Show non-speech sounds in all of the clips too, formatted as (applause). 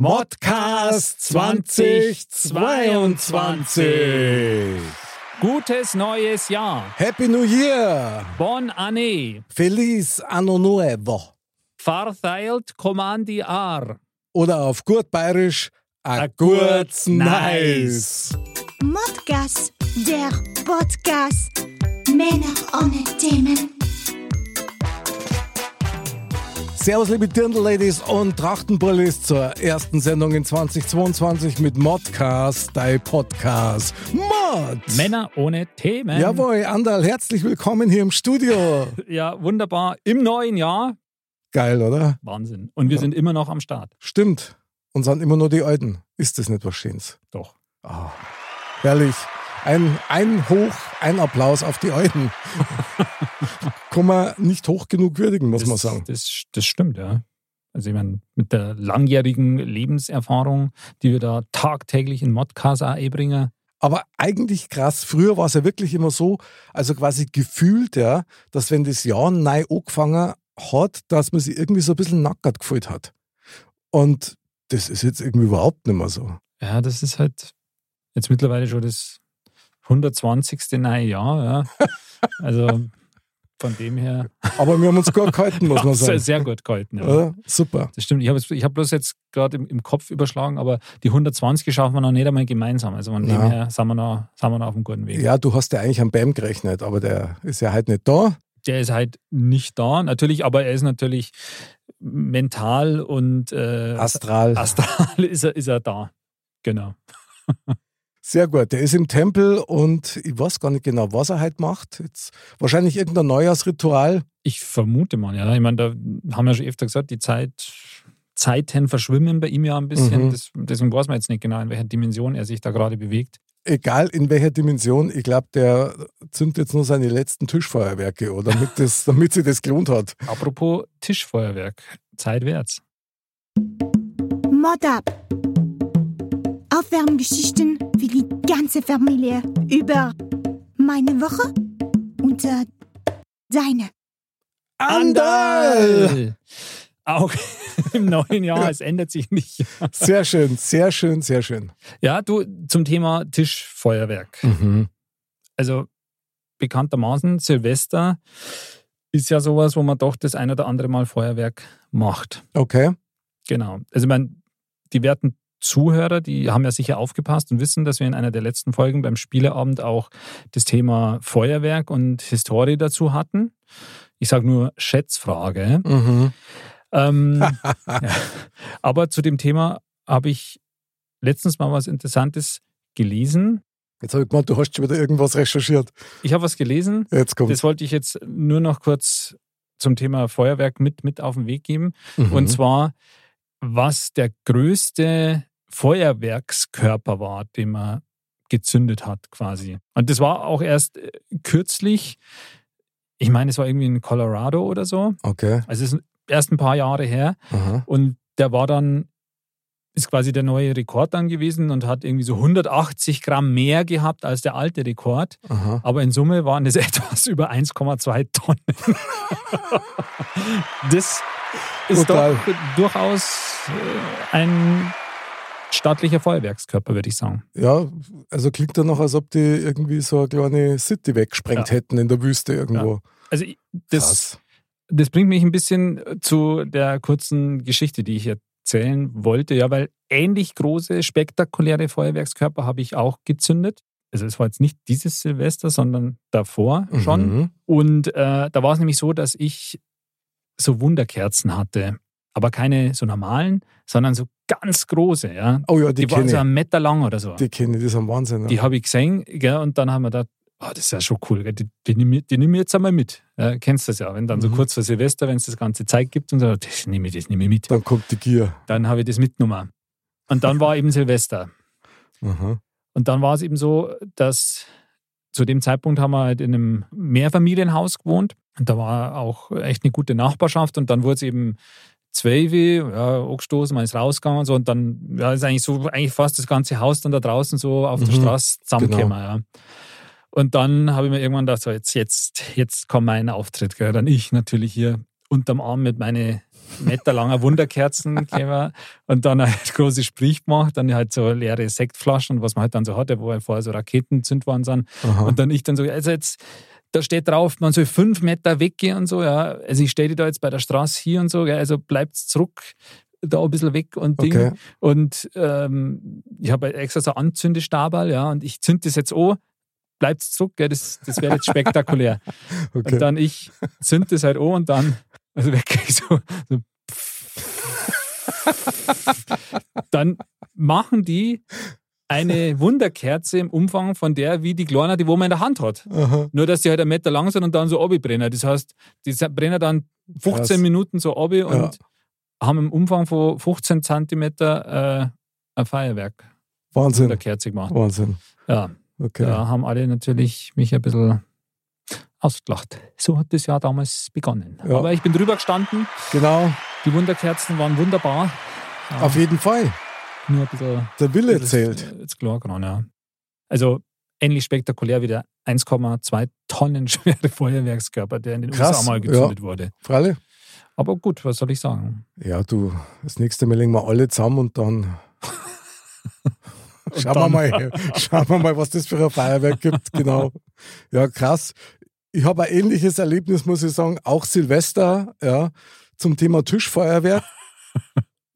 Modcast 2022. Gutes neues Jahr. Happy New Year. Bon année. Feliz Anno Nuevo. Fartheilt Commandi Ar. Oder auf gut bayerisch, a, A gut nice. Modcast, der Podcast. Männer ohne Themen. Servus, liebe Dirndl-Ladies und Trachtenbullis zur ersten Sendung in 2022 mit Modcast, dein Podcast. Mod! Männer ohne Themen. Jawohl, Andal, herzlich willkommen hier im Studio. (laughs) Ja, wunderbar. Im neuen Jahr. Geil, oder? Wahnsinn. Und wir sind immer noch am Start. Stimmt. Und sind immer nur die Alten. Ist das nicht was Schönes? Doch. Herrlich. Ein, ein Hoch, ein Applaus auf die Alten. (laughs) Kann man nicht hoch genug würdigen, muss das, man sagen. Das, das stimmt, ja. Also ich meine, mit der langjährigen Lebenserfahrung, die wir da tagtäglich in Modcast auch einbringen, Aber eigentlich krass, früher war es ja wirklich immer so, also quasi gefühlt, ja, dass wenn das Jahr neu angefangen hat, dass man sich irgendwie so ein bisschen nackert gefühlt hat. Und das ist jetzt irgendwie überhaupt nicht mehr so. ja, das ist halt jetzt mittlerweile schon das 120. neue Jahr, ja. (laughs) Also von dem her Aber wir haben uns gut gehalten, muss (laughs) man sagen. sehr gut gehalten. Ja. Oder? Super. Das stimmt. Ich habe hab bloß jetzt gerade im, im Kopf überschlagen, aber die 120 schaffen wir noch nicht einmal gemeinsam. Also von dem Ja. her sind wir, noch, sind wir noch auf einem guten Weg. Ja, du hast ja eigentlich am BAM gerechnet, aber der ist ja halt nicht da. Der ist halt nicht da, natürlich, aber er ist natürlich mental und äh, Astral. astral (laughs) ist er, ist er da. Genau. (laughs) Sehr gut. Der ist im Tempel und ich weiß gar nicht genau, was er halt macht. Jetzt wahrscheinlich irgendein Neujahrsritual. Ich vermute mal, ja. Ich meine, da haben wir schon öfter gesagt, die Zeit, Zeiten verschwimmen bei ihm ja ein bisschen. Mhm. Das, deswegen weiß man jetzt nicht genau, in welcher Dimension er sich da gerade bewegt. Egal in welcher Dimension, ich glaube, der zündet jetzt nur seine letzten Tischfeuerwerke, oder damit, das, (laughs) damit sie das gelohnt hat. Apropos Tischfeuerwerk, Zeit wär's. Mod ab. Aufwärmgeschichten für die ganze Familie über meine Woche und äh, deine. Andal! Auch (laughs) im neuen Jahr, es ändert sich nicht. Sehr schön, sehr schön, sehr schön. Ja, du zum Thema Tischfeuerwerk. Mhm. Also bekanntermaßen, Silvester ist ja sowas, wo man doch das ein oder andere Mal Feuerwerk macht. Okay. Genau. Also ich meine, die werten Zuhörer, die haben ja sicher aufgepasst und wissen, dass wir in einer der letzten Folgen beim Spieleabend auch das Thema Feuerwerk und Historie dazu hatten. Ich sage nur Schätzfrage. Mhm. Ähm, (laughs) ja. Aber zu dem Thema habe ich letztens mal was Interessantes gelesen. Jetzt habe ich gemeint, du hast schon wieder irgendwas recherchiert. Ich habe was gelesen, Jetzt kommt das wollte ich jetzt nur noch kurz zum Thema Feuerwerk mit, mit auf den Weg geben. Mhm. Und zwar, was der größte Feuerwerkskörper war, den man gezündet hat quasi. Und das war auch erst äh, kürzlich, ich meine, es war irgendwie in Colorado oder so. Okay. Also es ist erst ein paar Jahre her. Aha. Und der war dann, ist quasi der neue Rekord dann gewesen und hat irgendwie so 180 Gramm mehr gehabt als der alte Rekord. Aha. Aber in Summe waren es (laughs) etwas über 1,2 Tonnen. (laughs) das ist Total. doch durchaus äh, ein staatlicher Feuerwerkskörper, würde ich sagen. Ja, also klingt dann noch, als ob die irgendwie so eine kleine City weggesprengt Ja. hätten in der Wüste irgendwo. Also ich- das, Krass. das bringt mich ein bisschen zu der kurzen Geschichte, die ich erzählen wollte. Ja, weil ähnlich große, spektakuläre Feuerwerkskörper habe ich auch gezündet. Also es war jetzt nicht dieses Silvester, sondern davor schon. Mhm. Und äh, da war es nämlich so, dass ich so Wunderkerzen hatte. Aber keine so normalen, sondern so ganz große. Ja. Oh ja, die, Die, waren so einen Meter lang oder so. Die kenne ich, die sind Wahnsinn. Die Ja. habe ich gesehen gell, und dann haben wir da oh, das ist ja schon cool, gell? die, die, nehme die nehm ich jetzt einmal mit. Ja, kennst du das ja, wenn dann so Mhm. kurz vor Silvester, wenn es das ganze Zeit gibt und so, das nehme ich, das nehme ich mit. Dann kommt die Gier. Dann habe ich das mitgenommen. Und dann war eben Silvester. Aha. Und dann war es eben so, dass zu dem Zeitpunkt haben wir halt in einem Mehrfamilienhaus gewohnt. Und da war auch echt eine gute Nachbarschaft. Und dann wurde es eben zwölf, ja, angestoßen, man ist rausgegangen und so. Und dann ja, ist eigentlich so, eigentlich fast das ganze Haus dann da draußen so auf der Mhm. Straße zusammengekommen. Genau. Ja. Und dann habe ich mir irgendwann gedacht, so jetzt, jetzt, jetzt kommt mein Auftritt. Gell. Dann ich natürlich hier unterm Arm mit meine meterlanger (laughs) Wunderkerzen gekommen und dann halt (laughs) große Sprich gemacht, dann halt so leere Sektflaschen, was man halt dann so hatte, wo halt vorher so Raketen zünd worden sind. Aha. Und dann ich dann so, also jetzt, da steht drauf, man soll fünf Meter weggehen und so, ja. Also ich stehe da jetzt bei der Straße hier und so, gell, also bleibt zurück, da ein bisschen weg und Ding. Okay. Und ähm, ich habe extra so Anzündestabal, ja, und ich zünde das jetzt an, bleibt zurück, gell, das, das wäre jetzt spektakulär. (laughs) okay. Und dann ich zünd das halt an und dann, also wirklich so, so (laughs) dann machen die eine Wunderkerze im Umfang von der, wie die Kleine, die wo man in der Hand hat. Aha. Nur, dass die halt einen Meter lang sind und dann so brennen. Das heißt, die brennen dann 15 Krass. Minuten so obi und Ja. haben im Umfang von 15 Zentimeter äh, ein Feuerwerk Wahnsinn. Kerze gemacht. Wahnsinn. Ja, Okay. da haben alle natürlich mich ein bisschen ausgelacht. So hat das Jahr damals begonnen. Ja. Aber ich bin drüber gestanden. Genau. Die Wunderkerzen waren wunderbar. Auf jeden Fall. Nur ein bisschen. Der Wille zählt. Jetzt klar geworden, ja. Also ähnlich spektakulär wie der 1,2 Tonnen (laughs) schwere Feuerwerkskörper, der in den Krass, USA mal gezündet wurde. Freilich. Aber gut, was soll ich sagen? Ja, du, das nächste Mal legen wir alle zusammen und dann (laughs) Und schauen, dann- Wir mal, schauen wir mal, was das für ein Feuerwerk gibt. (laughs) Genau. Ja, krass. Ich habe ein ähnliches Erlebnis, muss ich sagen, auch Silvester, ja, zum Thema Tischfeuerwerk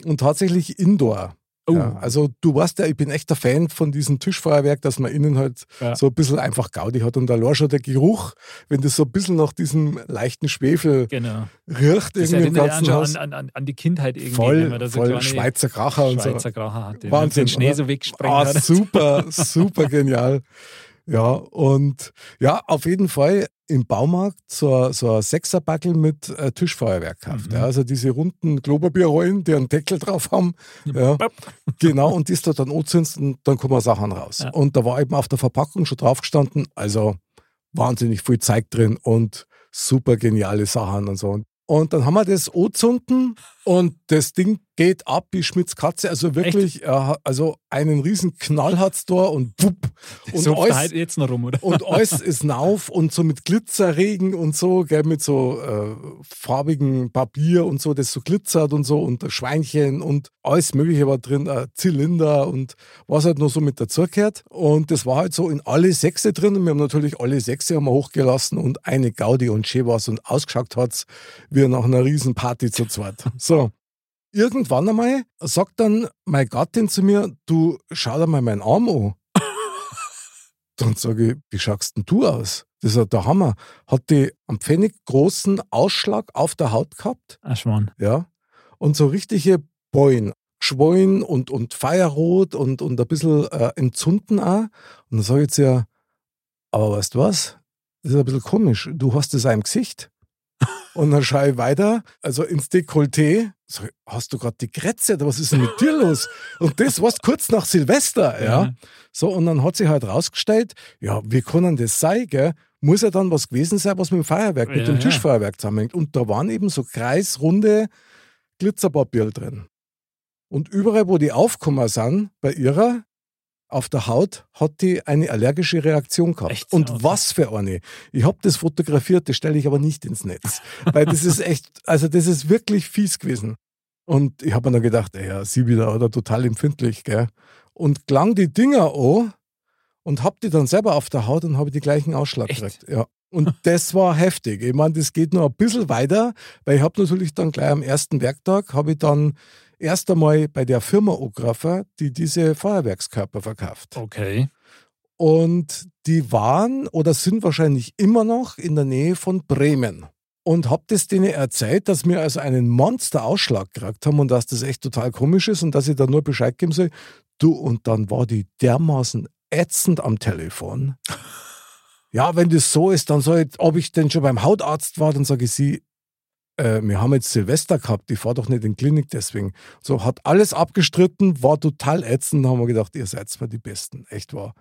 und tatsächlich Indoor. Oh. Ja, also du weißt ja, ich bin echter Fan von diesem Tischfeuerwerk, dass man innen halt Ja. so ein bisschen einfach Gaudi hat und allein schon der Geruch, wenn das so ein bisschen nach diesem leichten Schwefel Genau. riecht Das irgendwie im erinnert ganzen Haus. an, an, an die Kindheit irgendwie, Voll, wenn man da so Schweizer Kracher und so. Schweizer Gracher hatte. Wahnsinn, Den Schnee oder? so weggesprengt Ah, super, (laughs) super genial. Ja, und ja, auf jeden Fall im Baumarkt so, so ein Sechserbackel mit äh, Tischfeuerwerk gekauft. Mhm. Ja, also diese runden Klopapierrollen, die einen Deckel drauf haben. Ja, genau, und das da dann anzündest und dann kommen Sachen raus. Ja. Und da war eben auf der Verpackung schon drauf gestanden, also wahnsinnig viel Zeug drin und super geniale Sachen und so. Und dann haben wir das angezündet und das Ding geht ab wie Schmitz Katze. Also wirklich, äh, also einen riesen Knall hat's da und wupp. Und so alles, halt jetzt noch rum, oder? und alles ist nauf und so mit Glitzerregen und so, gell, mit so äh, farbigen Papier und so, das so glitzert und so und Schweinchen und alles Mögliche war drin, äh, Zylinder und was halt noch so mit dazugehört. Und das war halt so in alle Sechse drin und wir haben natürlich alle Sechse haben wir hochgelassen und eine Gaudi und schön war's und ausgeschaut hat's wie nach einer riesen Party zu zweit. So. Irgendwann einmal sagt dann meine Gattin zu mir, du schau dir mal meinen Arm an. (laughs) Dann sage ich, wie schaust denn du aus? Das ist ja der Hammer. Hat die einen Pfennig großen Ausschlag auf der Haut gehabt, Ach, Schwan. ja, und so richtige Beulen, Geschwollen und, und Feierrot und, und ein bisschen äh, entzünden auch. Und dann sage ich zu ihr, aber weißt du was? Das ist ein bisschen komisch. Du hast das auch im Gesicht. Und dann schaue ich weiter, also ins Dekolleté. Sag ich, hast du gerade die oder was ist denn mit dir los? Und das war's kurz nach Silvester, ja. Ja. So, und dann hat sich halt rausgestellt, ja, wie kann denn das sein, gell? Muss ja dann was gewesen sein, was mit dem Feuerwerk, mit Ja, dem. Tischfeuerwerk zusammenhängt. Und da waren eben so kreisrunde Glitzerpapier drin. Und überall, wo die aufgekommen sind, bei ihrer, auf der Haut, hat die eine allergische Reaktion gehabt. Echt? Und Okay. was für eine. Ich habe das fotografiert, das stelle ich aber nicht ins Netz. Weil das ist echt, also das ist wirklich fies gewesen. Und ich habe mir dann gedacht, ey, ja, sie wieder, oder total empfindlich, gell? Und klang die Dinger an und hab die dann selber auf der Haut und habe die gleichen Ausschlag Echt? gekriegt. Ja. Und das war heftig. Ich meine, das geht noch ein bisschen weiter, weil ich habe natürlich dann gleich am ersten Werktag, habe ich dann erst einmal bei der Firma angerufen, die diese Feuerwerkskörper verkauft. Okay. Und die waren oder sind wahrscheinlich immer noch in der Nähe von Bremen. Und hab das denen erzählt, dass wir also einen Monster-Ausschlag gekriegt haben und dass das echt total komisch ist und dass ich da nur Bescheid geben soll. Du, und dann war die dermaßen ätzend am Telefon. (laughs) ja, wenn das so ist, dann soll ich, ob ich denn schon beim Hautarzt war, dann sage ich sie, äh, wir haben jetzt Silvester gehabt, ich fahre doch nicht in die Klinik deswegen. So, hat alles abgestritten, war total ätzend, da haben wir gedacht, ihr seid mal die Besten, echt wahr.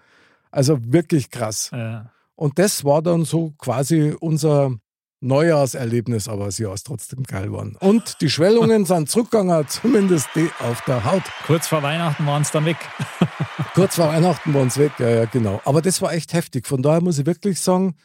Also wirklich krass. Ja. Und das war dann so quasi unser Neujahrserlebnis, aber das Jahr ist trotzdem geil geworden. Und die Schwellungen (laughs) sind zurückgegangen, zumindest die auf der Haut. Kurz vor Weihnachten waren es dann weg. (laughs) Kurz vor Weihnachten waren es weg, ja, ja, genau. Aber das war echt heftig. Von daher muss ich wirklich sagen,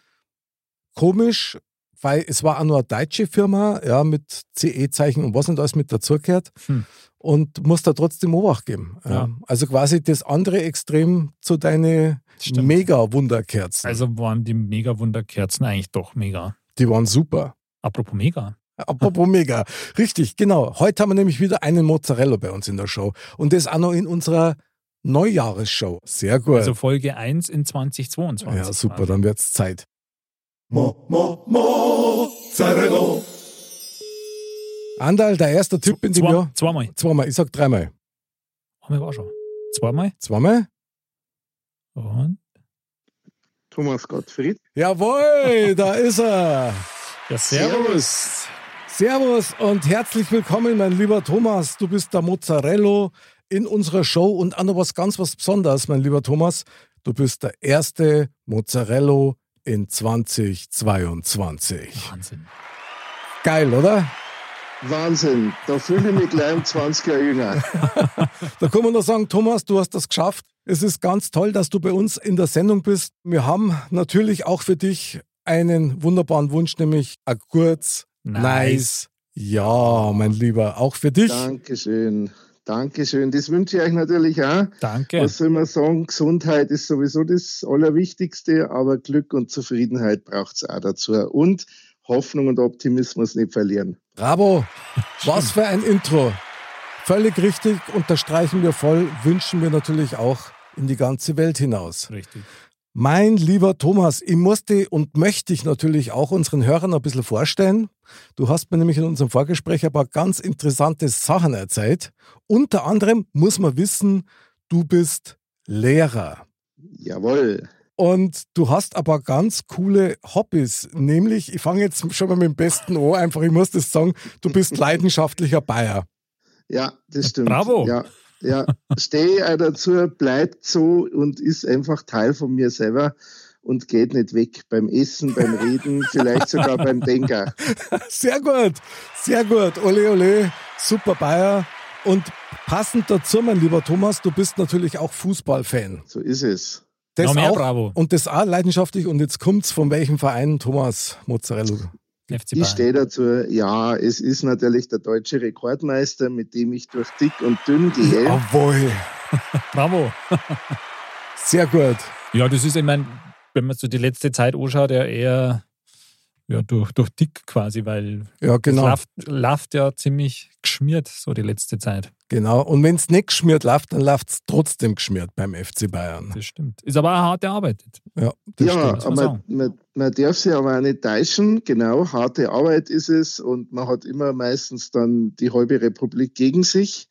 komisch, weil es war auch nur eine deutsche Firma, ja, mit CE-Zeichen und was nicht alles mit dazugehört. Hm. Und muss da trotzdem Obacht geben. Ja. Ja. Also quasi das andere Extrem zu deine Stimmt. Mega-Wunderkerzen. Also waren die Mega-Wunderkerzen eigentlich doch mega. die waren super. Apropos mega. Apropos (laughs) mega. Richtig, genau. Heute haben wir nämlich wieder einen Mozzarella bei uns in der Show. Und das auch noch in unserer Neujahresshow. Sehr gut. Also Folge 1 in 2022. ja, super, dann wird's Zeit. Mo, mo, Mozzarella. Andal, der erste Typ in dem Zwei, Jahr. zweimal. Zweimal, ich sag dreimal. Einmal war schon. Zweimal. Zweimal? Und Thomas Gottfried. Jawohl, (laughs) da ist er. ja, servus. Servus und herzlich willkommen, mein lieber Thomas. Du bist der Mozzarella in unserer Show und auch noch was ganz was Besonderes, mein lieber Thomas. Du bist der erste Mozzarella in 2022. Wahnsinn. Geil, oder? Wahnsinn, da fühle ich mich gleich um 20 Jahre jünger. (laughs) Da kann man nur sagen, Thomas, du hast das geschafft. Es ist ganz toll, dass du bei uns in der Sendung bist. Wir haben natürlich auch für dich einen wunderbaren Wunsch, nämlich ein kurz, nice, Nice. ja, mein Lieber, auch für dich. Dankeschön, Dankeschön. Das wünsche ich euch natürlich auch. Danke. Was soll man sagen? Gesundheit ist sowieso das Allerwichtigste, aber Glück und Zufriedenheit braucht es auch dazu. Und Hoffnung und Optimismus nicht verlieren. Bravo, was für ein Intro. Völlig richtig, unterstreichen wir voll, wünschen wir natürlich auch in die ganze Welt hinaus. Richtig. Mein lieber Thomas, ich musste und möchte dich natürlich auch unseren Hörern ein bisschen vorstellen. Du hast mir nämlich in unserem Vorgespräch ein paar ganz interessante Sachen erzählt. Unter anderem muss man wissen, du bist Lehrer. Jawohl. Und du hast aber ganz coole Hobbys. Nämlich, ich fange jetzt schon mal mit dem Besten an, einfach, ich muss das sagen, du bist (laughs) leidenschaftlicher Bayer. Ja, das stimmt. Bravo. Ja, ja. stehe auch dazu, bleibt so und ist einfach Teil von mir selber und geht nicht weg beim Essen, beim Reden, vielleicht sogar beim Denker. (laughs) Sehr gut, sehr gut. Ole, ole, super Bayer. Und passend dazu, mein lieber Thomas, du bist natürlich auch Fußballfan. So ist es. Das Noch mehr auch, Bravo. Und das auch leidenschaftlich. Und jetzt kommt's von welchem Verein, Thomas Mozzarella? FC Ich stehe dazu, ja, es ist natürlich der deutsche Rekordmeister, mit dem ich durch dick und dünn gehe. Jawohl. (laughs) Bravo. Sehr gut. Ja, das ist, ich meine, wenn man so die letzte Zeit anschaut, ja eher ja, durch, durch dick quasi, weil Ja, genau. es läuft, ja ziemlich geschmiert, so die letzte Zeit. Genau. Und wenn es nicht geschmiert läuft, dann läuft es trotzdem geschmiert beim FC Bayern. Das stimmt. Ist aber auch hart erarbeitet. Ja, das ja, stimmt. aber man, man darf sich aber auch nicht täuschen. Genau, harte Arbeit ist es und man hat immer meistens dann die halbe Republik gegen sich.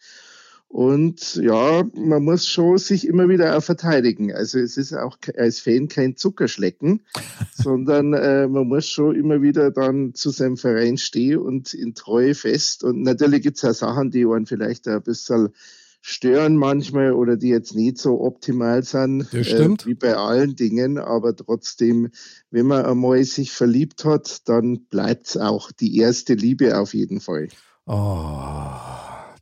Und ja, man muss schon sich immer wieder auch verteidigen. Also es ist auch als Fan kein Zuckerschlecken, (laughs) sondern äh, man muss schon immer wieder dann zu seinem Verein stehen und in Treue fest. Und natürlich gibt es auch Sachen, die einen vielleicht ein bisschen stören manchmal oder die jetzt nicht so optimal sind, Das stimmt. Äh, wie bei allen Dingen, aber trotzdem, wenn man einmal sich verliebt hat, dann bleibt's auch die erste Liebe auf jeden Fall. Oh,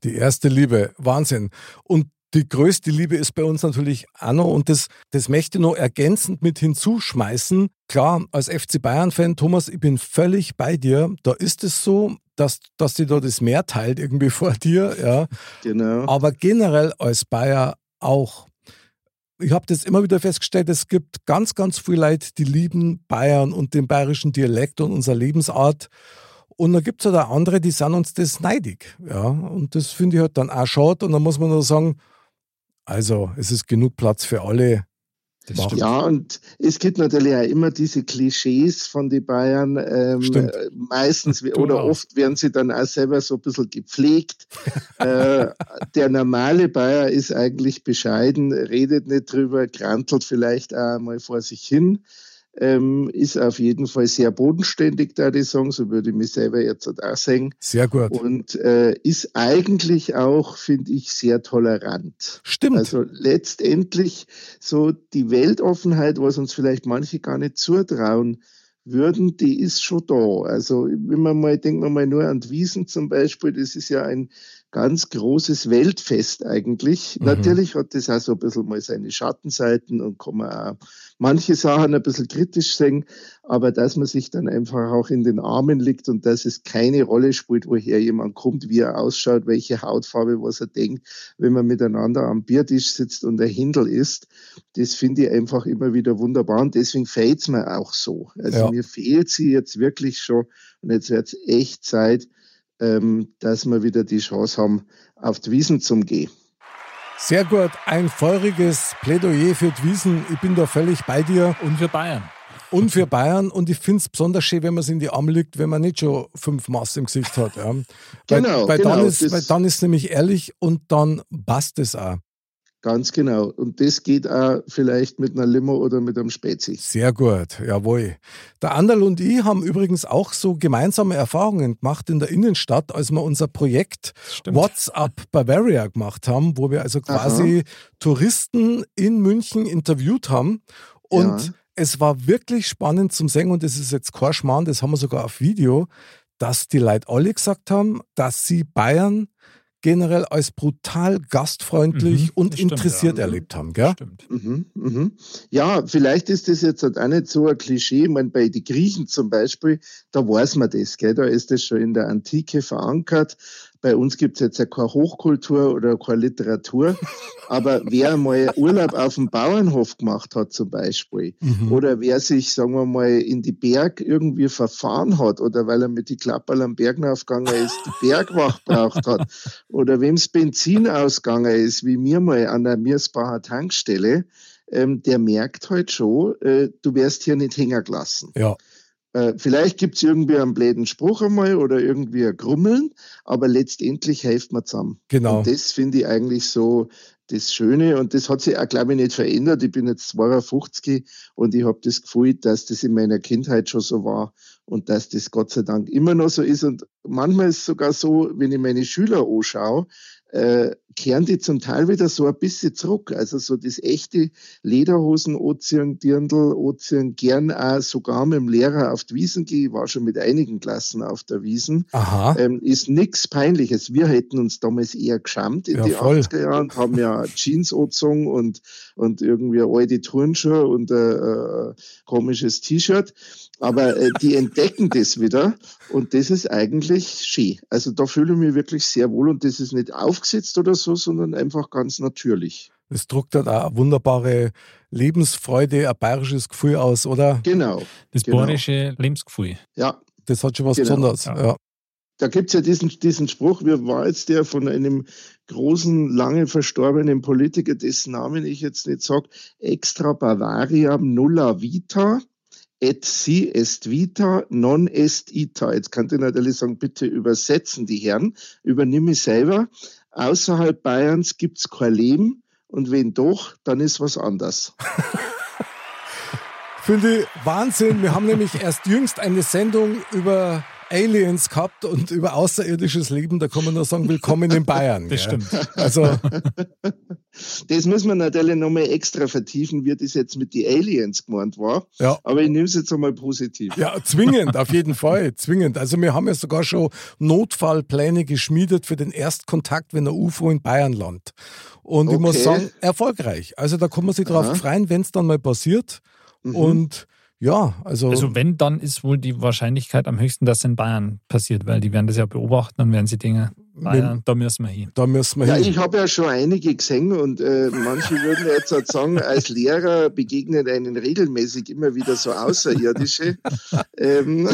die erste Liebe, Wahnsinn. Und die größte Liebe ist bei uns natürlich auch noch, und das, das möchte ich noch ergänzend mit hinzuschmeißen. Klar, als FC Bayern-Fan, Thomas, ich bin völlig bei dir. Da ist es so, dass, dass dir da das Meer teilt irgendwie (laughs) vor dir, ja. Genau. Aber generell als Bayer auch. Ich habe das immer wieder festgestellt, es gibt ganz, ganz viele Leute, die lieben Bayern und den bayerischen Dialekt und unsere Lebensart. Und dann gibt es halt auch andere, die sind uns das neidig. Ja, und das finde ich halt dann auch schade. Und dann muss man nur sagen, also es ist genug Platz für alle. Ja, und es gibt natürlich auch immer diese Klischees von den Bayern. Ähm, äh, meistens (laughs) oder auch. oft werden sie dann auch selber so ein bisschen gepflegt. (laughs) äh, der normale Bayer ist eigentlich bescheiden, redet nicht drüber, krantelt vielleicht auch mal vor sich hin. Ähm, ist auf jeden Fall sehr bodenständig, da die Song, so würde ich mich selber jetzt auch sagen. Sehr gut. Und äh, ist eigentlich auch, finde ich, sehr tolerant. Stimmt. Also letztendlich so die Weltoffenheit, was uns vielleicht manche gar nicht zutrauen, würden, die ist schon da. Also wenn man mal, denkt man mal nur an Wiesen zum Beispiel, das ist ja ein ganz großes Weltfest eigentlich. Mhm. Natürlich hat das auch so ein bisschen mal seine Schattenseiten und kann man auch manche Sachen ein bisschen kritisch sehen, aber dass man sich dann einfach auch in den Armen liegt und dass es keine Rolle spielt, woher jemand kommt, wie er ausschaut, welche Hautfarbe, was er denkt, wenn man miteinander am Biertisch sitzt und der Hindel isst, das finde ich einfach immer wieder wunderbar und deswegen fehlt es mir auch so. Also ja. mir fehlt sie jetzt wirklich schon und jetzt wird es echt Zeit, ähm, dass wir wieder die Chance haben, auf die Wiesen zu gehen. Sehr gut, ein feuriges Plädoyer für die Wiesen. Ich bin da völlig bei dir. Und für Bayern. Und für Bayern. Und ich finde es besonders schön, wenn man es in die Arme liegt, wenn man nicht schon fünf Maß im Gesicht hat. Ja. Genau, weil, weil genau. Dann ist, weil dann ist nämlich ehrlich und dann passt es auch. Ganz genau. Und das geht auch vielleicht mit einer Limo oder mit einem Spezi. Sehr gut, jawohl. Der Anderl und ich haben übrigens auch so gemeinsame Erfahrungen gemacht in der Innenstadt, als wir unser Projekt Stimmt. WhatsApp Bavaria gemacht haben, wo wir also quasi Aha. Touristen in München interviewt haben. Und ja. es war wirklich spannend zum Singen und das ist jetzt kein Schmarrn, das haben wir sogar auf Video, dass die Leute alle gesagt haben, dass sie Bayern generell als brutal gastfreundlich mhm, und interessiert ja. erlebt haben. Gell? Stimmt. Mhm, mhm. Ja, vielleicht ist das jetzt halt auch nicht so ein Klischee. Ich meine, bei den Griechen zum Beispiel, da weiß man das. Gell? Da ist das schon in der Antike verankert. Bei uns gibt es jetzt ja keine Hochkultur oder keine Literatur, (laughs) aber wer mal Urlaub auf dem Bauernhof gemacht hat zum Beispiel, mhm. oder wer sich, sagen wir mal, in die Berg irgendwie verfahren hat oder weil er mit die Klapperl am Berg aufgegangen ist, die Bergwacht braucht hat, (laughs) oder wem's Benzin ausgegangen ist, wie mir mal an der Miersbacher Tankstelle, ähm, der merkt halt schon, äh, du wärst hier nicht hängen gelassen. Ja. Äh, vielleicht gibt es irgendwie einen bläden Spruch einmal oder irgendwie ein Grummeln, aber letztendlich hilft man zusammen. Genau. Und das finde ich eigentlich so das Schöne und das hat sich auch, glaube ich, nicht verändert. Ich bin jetzt 52 und ich habe das Gefühl, dass das in meiner Kindheit schon so war und dass das Gott sei Dank immer noch so ist. Und manchmal ist es sogar so, wenn ich meine Schüler anschaue, äh, kehren die zum Teil wieder so ein bisschen zurück. Also so das echte Lederhosen anziehen, Dirndl anziehen, gern auch sogar mit dem Lehrer auf die Wiesen gehen. Ich war schon mit einigen Klassen auf der Wiesen. Aha. Ähm, ist nichts Peinliches. Wir hätten uns damals eher geschämt in ja, die voll. 80er Jahre und haben ja Jeans angezogen und, und irgendwie alte Turnschuhe und ein äh, komisches T-Shirt. Aber äh, die entdecken das wieder und das ist eigentlich schön. Also da fühle ich mich wirklich sehr wohl und das ist nicht aufgesetzt oder so, sondern einfach ganz natürlich. Das druckt dann auch eine wunderbare Lebensfreude, ein bayerisches Gefühl aus, oder? Genau. Das genau. bayerische Lebensgefühl. Ja. Das hat schon was Genau. Besonderes. Ja. Ja. Da gibt's ja diesen, diesen Spruch, wir war jetzt der von einem großen, lange verstorbenen Politiker, dessen Namen ich jetzt nicht sag, extra Bavariam nulla vita, et si est vita, non est ita. Jetzt kann ich natürlich sagen, bitte übersetzen die Herren, übernimm ich selber. Außerhalb Bayerns gibt's kein Leben und wenn doch, dann ist was anders. (laughs) Finde ich Wahnsinn. Wir haben nämlich erst jüngst eine Sendung über Aliens gehabt und über außerirdisches Leben. Da kann man nur sagen, willkommen in Bayern. Das gell? stimmt. Also, (laughs) Das muss man natürlich nochmal extra vertiefen, wie das jetzt mit den Aliens gemeint war. ja. Aber ich nehme es jetzt einmal positiv. Ja, zwingend, auf jeden Fall, zwingend. Also wir haben ja sogar schon Notfallpläne geschmiedet für den Erstkontakt, wenn ein UFO in Bayern landet. Und ich muss Okay. sagen, erfolgreich. Also da kann man sich drauf Aha. freuen, wenn es dann mal passiert. Mhm. Und ja, also, Also wenn, dann ist wohl die Wahrscheinlichkeit am höchsten, dass es in Bayern passiert, weil die werden das ja beobachten und werden sie Dinge, Bayern, da müssen wir hin. da müssen wir Ja, hin. ich habe ja schon einige gesehen und äh, manche würden jetzt halt sagen, als Lehrer begegnet einen regelmäßig immer wieder so Außerirdische. (laughs) ähm,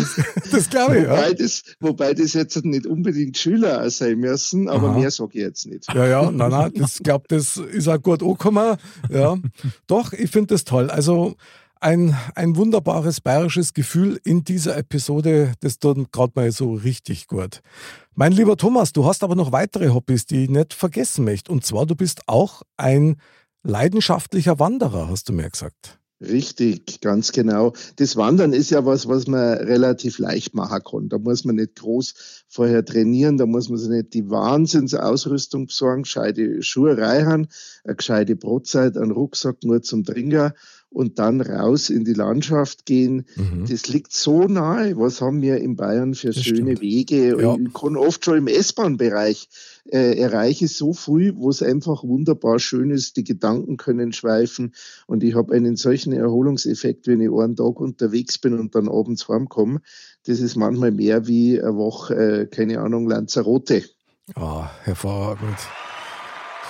Das glaube ich, ja. wobei, das, wobei das jetzt nicht unbedingt Schüler sein müssen, aber Aha. mehr sage ich jetzt nicht. Ja, ja, nein, nein, das glaube das ist auch gut angekommen. Ja. (laughs) Doch, ich finde das toll. Also ein, ein wunderbares bayerisches Gefühl in dieser Episode, das tut gerade mal so richtig gut. Mein lieber Thomas, du hast aber noch weitere Hobbys, die ich nicht vergessen möchte. Und zwar, du bist auch ein leidenschaftlicher Wanderer, hast du mir gesagt. Richtig, ganz genau. Das Wandern ist ja was, was man relativ leicht machen kann. Da muss man nicht groß vorher trainieren, da muss man sich nicht die Wahnsinnsausrüstung besorgen, gescheite Schuhe reichen, eine gescheite Brotzeit, einen Rucksack nur zum Trinken und dann raus in die Landschaft gehen. Mhm. Das liegt so nahe. Was haben wir in Bayern für das schöne stimmt. Wege? Ja. Ich kann oft schon im S-Bahn-Bereich äh, erreiche so früh, wo es einfach wunderbar schön ist. Die Gedanken können schweifen und ich habe einen solchen Erholungseffekt, wenn ich einen Tag unterwegs bin und dann abends heimkomme. Das ist manchmal mehr wie eine Woche, äh, keine Ahnung, Lanzarote. Ah, hervorragend.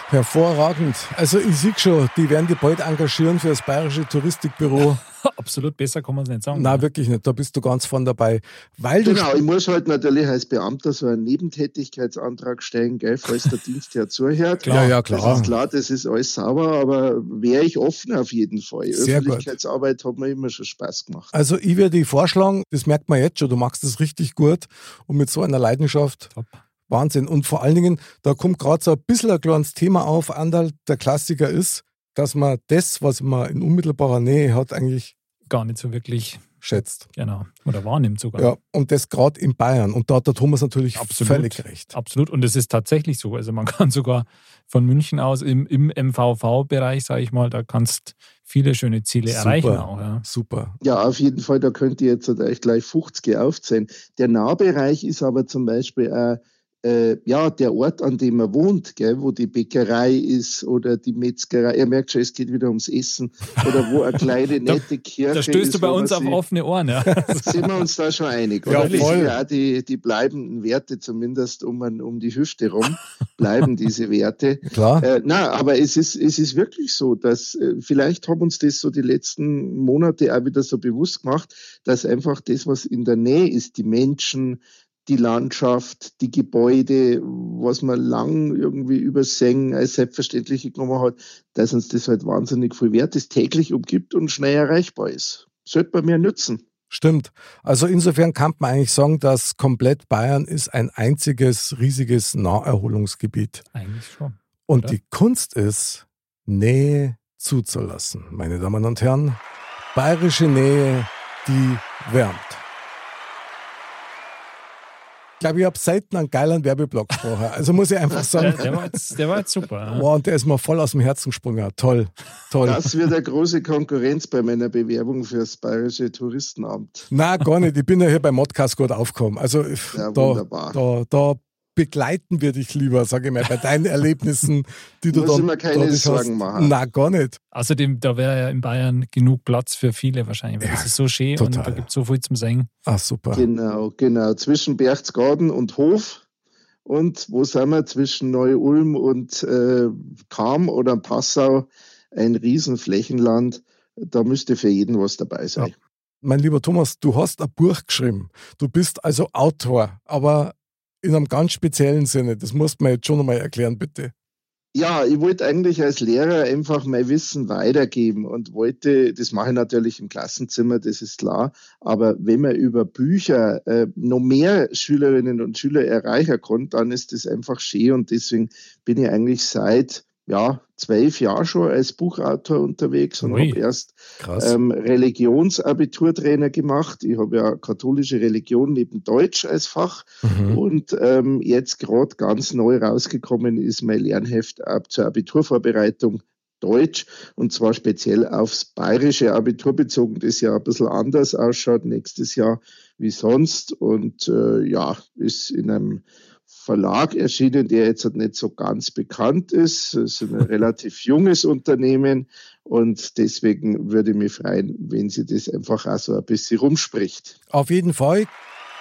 Hervorragend. Also ich sehe schon, die werden die bald engagieren für das Bayerische Touristikbüro. (laughs) Absolut, besser kann man es nicht sagen. Nein, wirklich nicht. Da bist du ganz von dabei. Weil genau, ich muss halt natürlich als Beamter so einen Nebentätigkeitsantrag stellen, gell, falls der Dienst ja zuhört. Klar, ja, klar. Das ist klar, das ist alles sauber, aber wäre ich offen auf jeden Fall. Sehr Öffentlichkeitsarbeit gut. hat mir immer schon Spaß gemacht. Also ich würde vorschlagen, das merkt man jetzt schon, du machst das richtig gut und mit so einer Leidenschaft. Top Wahnsinn. Und vor allen Dingen, da kommt gerade so ein bisschen ein kleines Thema auf, Andal, der Klassiker ist, dass man das, was man in unmittelbarer Nähe hat, eigentlich gar nicht so wirklich schätzt. Genau. Oder wahrnimmt sogar. Ja, und das gerade in Bayern. Und da hat der Thomas natürlich Absolut. völlig recht. Absolut. Und es ist tatsächlich so. Also man (laughs) kann sogar von München aus im, im MVV-Bereich, sage ich mal, da kannst viele schöne Ziele super, erreichen auch. Ja. Super. Ja, auf jeden Fall, da könnt ihr jetzt gleich 50 aufzählen. Der Nahbereich ist aber zum Beispiel auch äh, ja, der Ort, an dem er wohnt, gell, wo die Bäckerei ist oder die Metzgerei, er merkt schon, es geht wieder ums Essen, oder wo eine kleine (laughs) nette Kirche Da stößt ist, du bei uns auf offene Ohren. Ja. (laughs) Sind wir uns da schon einig, oder? Ja, voll. Ja, die, die bleibenden Werte, zumindest um, um die Hüfte rum, bleiben diese Werte. (laughs) Klar. Äh, na, aber es ist, es ist wirklich so, dass äh, vielleicht haben uns das so die letzten Monate auch wieder so bewusst gemacht, dass einfach das, was in der Nähe ist, die Menschen, die Landschaft, die Gebäude, was man lang irgendwie übersehen als selbstverständlich genommen hat, dass uns das halt wahnsinnig viel wert ist, täglich umgibt und schnell erreichbar ist. Sollte man mehr nützen. Stimmt. Also insofern kann man eigentlich sagen, dass komplett Bayern ist ein einziges riesiges Naherholungsgebiet. Eigentlich schon. Und oder? die Kunst ist, Nähe zuzulassen, meine Damen und Herren. Bayerische Nähe, die wärmt. Ich glaube, ich habe selten einen geilen Werbeblock gesprochen. Also muss ich einfach sagen. Der, der, war, jetzt, der war jetzt super. Wow, und der ist mir voll aus dem Herzen gesprungen. Toll, toll. Das wird eine große Konkurrenz bei meiner Bewerbung für das Bayerische Touristenamt. Na, gar nicht. Ich bin ja hier beim Modcast gut aufgekommen. Also ja, da, da, da begleiten wir dich lieber, sage ich mal, bei deinen (laughs) Erlebnissen, die du Muss. Muss ich mir keine Sorgen machen. Na, gar nicht. Außerdem, da wäre ja in Bayern genug Platz für viele wahrscheinlich, weil ja, das ist so schön total. und da gibt es so viel zum Singen. Ach, super. Genau, genau. Zwischen Berchtesgaden und Hof. Und wo sind wir? Zwischen Neu-Ulm und äh, Kam oder Passau ein Riesenflächenland. Da müsste für jeden was dabei sein. Ja. Mein lieber Thomas, du hast ein Buch geschrieben. Du bist also Autor, aber in einem ganz speziellen Sinne. Das musst du mir jetzt schon nochmal erklären, bitte. Ja, ich wollte eigentlich als Lehrer einfach mein Wissen weitergeben und wollte, das mache ich natürlich im Klassenzimmer, das ist klar, aber wenn man über Bücher äh, noch mehr Schülerinnen und Schüler erreichen kann, dann ist das einfach schön und deswegen bin ich eigentlich seit ja, zwölf Jahre schon als Buchautor unterwegs und habe erst ähm, Religionsabiturtrainer gemacht. Ich habe ja katholische Religion neben Deutsch als Fach mhm. und ähm, jetzt gerade ganz neu rausgekommen ist mein Lernheft ab zur Abiturvorbereitung Deutsch und zwar speziell aufs bayerische Abitur bezogen, das ja ein bisschen anders ausschaut nächstes Jahr wie sonst und äh, ja, ist in einem Verlag erschienen, der jetzt nicht so ganz bekannt ist. Es ist ein (laughs) relativ junges Unternehmen und deswegen würde ich mich freuen, wenn sie das einfach auch so ein bisschen rumspricht. Auf jeden Fall.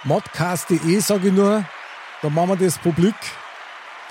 Modcast.de sage ich nur, da machen wir das publik.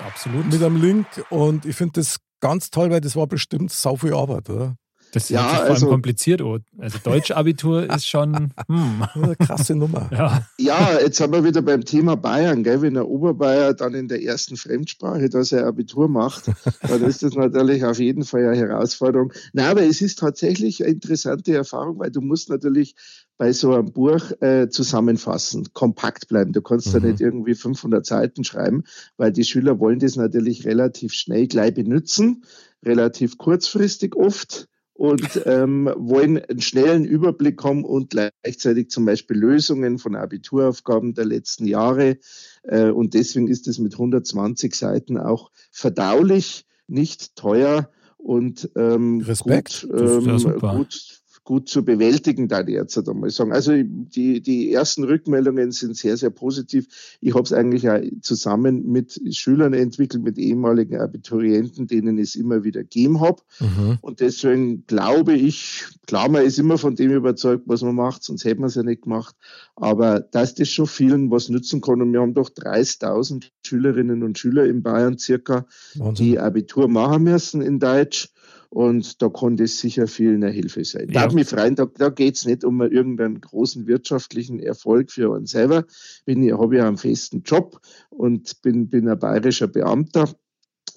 Absolut. Mit einem Link und ich finde das ganz toll, weil das war bestimmt sau viel Arbeit, oder? Das ja, ist vor allem also, kompliziert. Oh. Also Deutsch-Abitur (laughs) ist schon hm. eine krasse Nummer. Ja. ja, jetzt haben wir wieder beim Thema Bayern. Gell? Wenn der Oberbayer dann in der ersten Fremdsprache da sein Abitur macht, dann ist das natürlich auf jeden Fall eine Herausforderung. Nein, aber es ist tatsächlich eine interessante Erfahrung, weil du musst natürlich bei so einem Buch äh, zusammenfassen, kompakt bleiben. Du kannst mhm. da nicht irgendwie 500 Seiten schreiben, weil die Schüler wollen das natürlich relativ schnell gleich benutzen, relativ kurzfristig oft und ähm, wollen einen schnellen Überblick haben und gleichzeitig zum Beispiel Lösungen von Abituraufgaben der letzten Jahre. Äh, und deswegen ist es mit 120 Seiten auch verdaulich, nicht teuer und ähm, Respekt. Gut, ähm, gut gut zu bewältigen, da ich jetzt einmal sagen. Also die, die ersten Rückmeldungen sind sehr, sehr positiv. Ich habe es eigentlich auch zusammen mit Schülern entwickelt, mit ehemaligen Abiturienten, denen ich es immer wieder gegeben habe. Mhm. Und deswegen glaube ich, klar, man ist immer von dem überzeugt, was man macht, sonst hätte man es ja nicht gemacht. Aber dass das schon vielen was nützen kann. Und wir haben doch 30.000 Schülerinnen und Schüler in Bayern circa, Wahnsinn. die Abitur machen müssen in Deutsch. Und da konnte es sicher vielen eine Hilfe sein. Ja. Darf mich freuen, da, da geht es nicht um irgendeinen großen wirtschaftlichen Erfolg für uns selber. Bin, habe ja einen festen Job und bin, bin ein bayerischer Beamter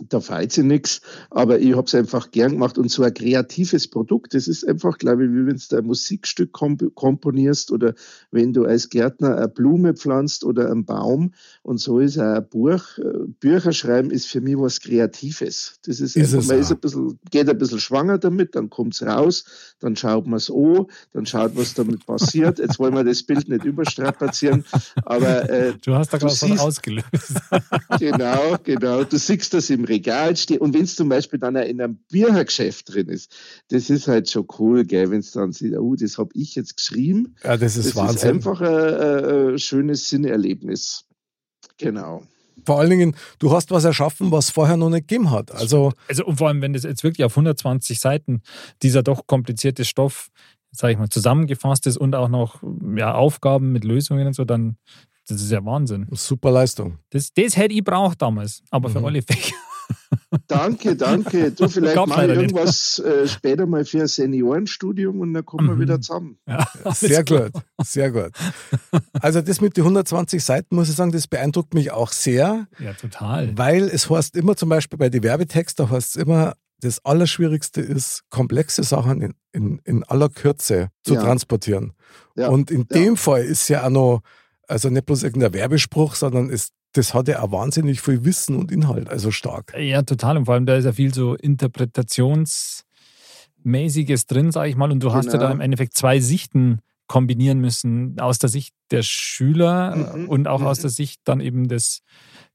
da feit sie nichts, aber ich habe es einfach gern gemacht und so ein kreatives Produkt, das ist einfach, glaube ich, wie wenn du ein Musikstück komp komponierst oder wenn du als Gärtner eine Blume pflanzt oder einen Baum und so ist auch ein Buch. Bücher schreiben ist für mich was Kreatives. Das ist, ist einfach, man ist ein bisschen, geht ein bisschen schwanger damit, dann kommt es raus, dann schaut man es an, dann schaut, was damit passiert. Jetzt wollen wir das Bild nicht überstrapazieren, aber äh, du hast da gerade was ausgelöst. (laughs) genau, genau. Du siehst das im Regal steht. Und wenn es zum Beispiel dann auch in einem Büchergeschäft drin ist, das ist halt schon cool, gell, wenn es dann sieht, oh, das habe ich jetzt geschrieben. Ja, das ist das Wahnsinn. Das ist einfach ein, ein schönes Sinnerlebnis. Genau. Vor allen Dingen, du hast was erschaffen, was vorher noch nicht gegeben hat. Also, also und vor allem, wenn das jetzt wirklich auf 120 Seiten dieser doch komplizierte Stoff, sage ich mal, zusammengefasst ist und auch noch ja, Aufgaben mit Lösungen und so, dann das ist ja Wahnsinn. Super Leistung. Das, das hätte ich braucht damals, aber für mhm. alle Fächer. Danke, danke. Du, vielleicht mal irgendwas äh, später mal für ein Seniorenstudium und dann kommen mhm. wir wieder zusammen. Ja, sehr gut, sehr gut. Also das mit den 120 Seiten, muss ich sagen, das beeindruckt mich auch sehr. Ja, total. Weil es heißt immer zum Beispiel bei den Werbetexten, heißt es immer, das Allerschwierigste ist, komplexe Sachen in, in, in aller Kürze zu ja. transportieren. Ja. Und in dem Fall ist ja auch noch, also nicht bloß irgendein Werbespruch, sondern ist das hat ja auch wahnsinnig viel Wissen und Inhalt, also stark. Ja, total. Und vor allem, da ist ja viel so Interpretationsmäßiges drin, sage ich mal. Und du genau. hast ja da genau. im Endeffekt zwei Sichten kombinieren müssen, aus der Sicht der Schüler mhm. und auch mhm. aus der Sicht dann eben des,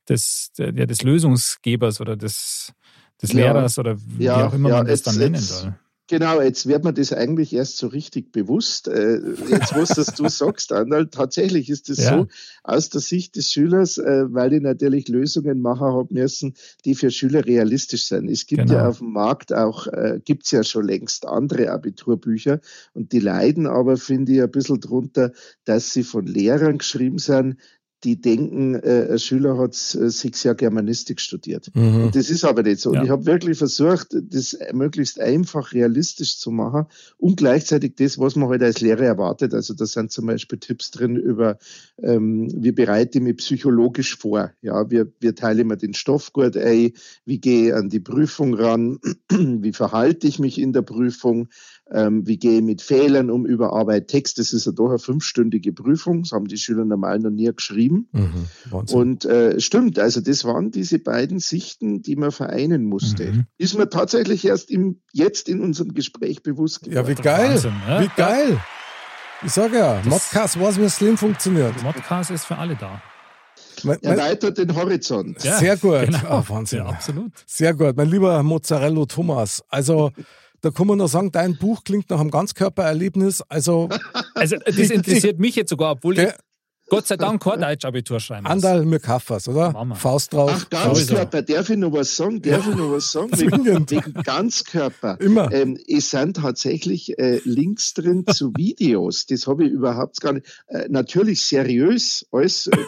des, ja, des Lösungsgebers oder des, des Lehrers oder wie ja, auch immer ja, man das dann nennen soll. Genau, jetzt wird mir das eigentlich erst so richtig bewusst. Äh, jetzt, was das du (laughs) sagst, Andal, tatsächlich ist es ja. so, aus der Sicht des Schülers, äh, weil ich natürlich Lösungen machen habe müssen, die für Schüler realistisch sind. Es gibt genau. ja auf dem Markt auch, äh, gibt's ja schon längst andere Abiturbücher und die leiden aber, finde ich, ein bisschen drunter, dass sie von Lehrern geschrieben sind, die denken, äh, ein Schüler hat äh, sechs Jahre Germanistik studiert. Mhm. Und das ist aber nicht so. Ja. Und ich habe wirklich versucht, das möglichst einfach realistisch zu machen und gleichzeitig das, was man halt als Lehrer erwartet. Also da sind zum Beispiel Tipps drin über, ähm, wie bereite ich mich psychologisch vor. Ja, wir, wir teilen immer den Stoff gut ein, wie gehe ich an die Prüfung ran, (clears throat) wie verhalte ich mich in der Prüfung, ähm, wie gehe ich mit Fehlern um, überarbeite Text. Das ist ja doch eine fünfstündige Prüfung. Das haben die Schüler normal noch nie geschrieben. Mhm, und äh, stimmt, also das waren diese beiden Sichten, die man vereinen musste. Mhm. Ist mir tatsächlich erst im, jetzt in unserem Gespräch bewusst geworden. Ja, wie geil. Wahnsinn, ja? Wie geil. Ich sage ja, Modcast weiß, wie Slim funktioniert. Modcast ist für alle da. Erweitert den Horizont. Ja, Sehr gut. Genau. Oh, Wahnsinn. Ja, absolut. Sehr gut. Mein lieber Mozzarella Thomas. Also da kann man nur sagen, dein Buch klingt nach einem Ganzkörpererlebnis. Also, (laughs) also das interessiert mich jetzt sogar, obwohl ich Gott sei Dank kein Deutsch-Abitur schreiben Andal mir Kaffers, oder? Faust drauf. Ach, Ganzkörper, darf ich noch was sagen? Darf ja. ich noch was sagen? (laughs) Wegen, wegen Ganzkörper. Immer. Ähm, es sind tatsächlich äh, Links drin zu (laughs) Videos. Das habe ich überhaupt gar nicht. Äh, natürlich seriös, alles äh,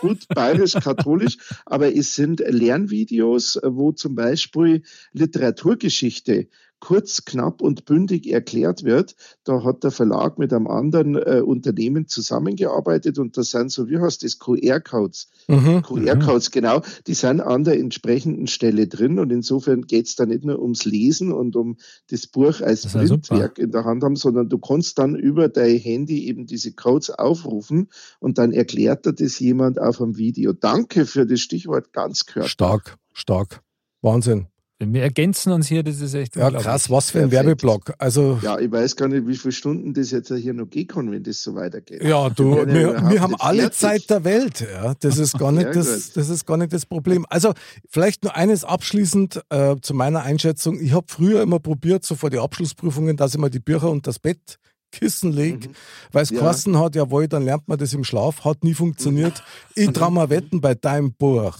gut bayerisch-katholisch, aber es sind Lernvideos, wo zum Beispiel Literaturgeschichte kurz, knapp und bündig erklärt wird. Da hat der Verlag mit einem anderen äh, Unternehmen zusammengearbeitet und da sind so, wie heißt das, QR-Codes. Mhm. QR-Codes, genau, die sind an der entsprechenden Stelle drin und insofern geht es da nicht nur ums Lesen und um das Buch als das Bildwerk in der Hand haben, sondern du kannst dann über dein Handy eben diese Codes aufrufen und dann erklärt dir das jemand auf einem Video. Danke für das Stichwort Ganzkörper. Stark, stark. Wahnsinn. Wir ergänzen uns hier, das ist echt Ja, krass, was für ein Perfekt. Werbeblock. Also, Ja, ich weiß gar nicht, wie viele Stunden das jetzt hier noch gehen kann, wenn das so weitergeht. ja, du, Wir wir, haben alle fertig. Zeit der Welt. Ja, das ist gar nicht, das, das ist gar nicht das Problem. Also, vielleicht nur eines abschließend äh, zu meiner Einschätzung. Ich habe früher immer probiert, so vor die Abschlussprüfungen, dass ich mal die Bücher unter das Bettkissen lege, weil es Ja. geheißen hat, jawohl, dann lernt man das im Schlaf, hat nie funktioniert. Ich trau mal wetten, bei deinem Buch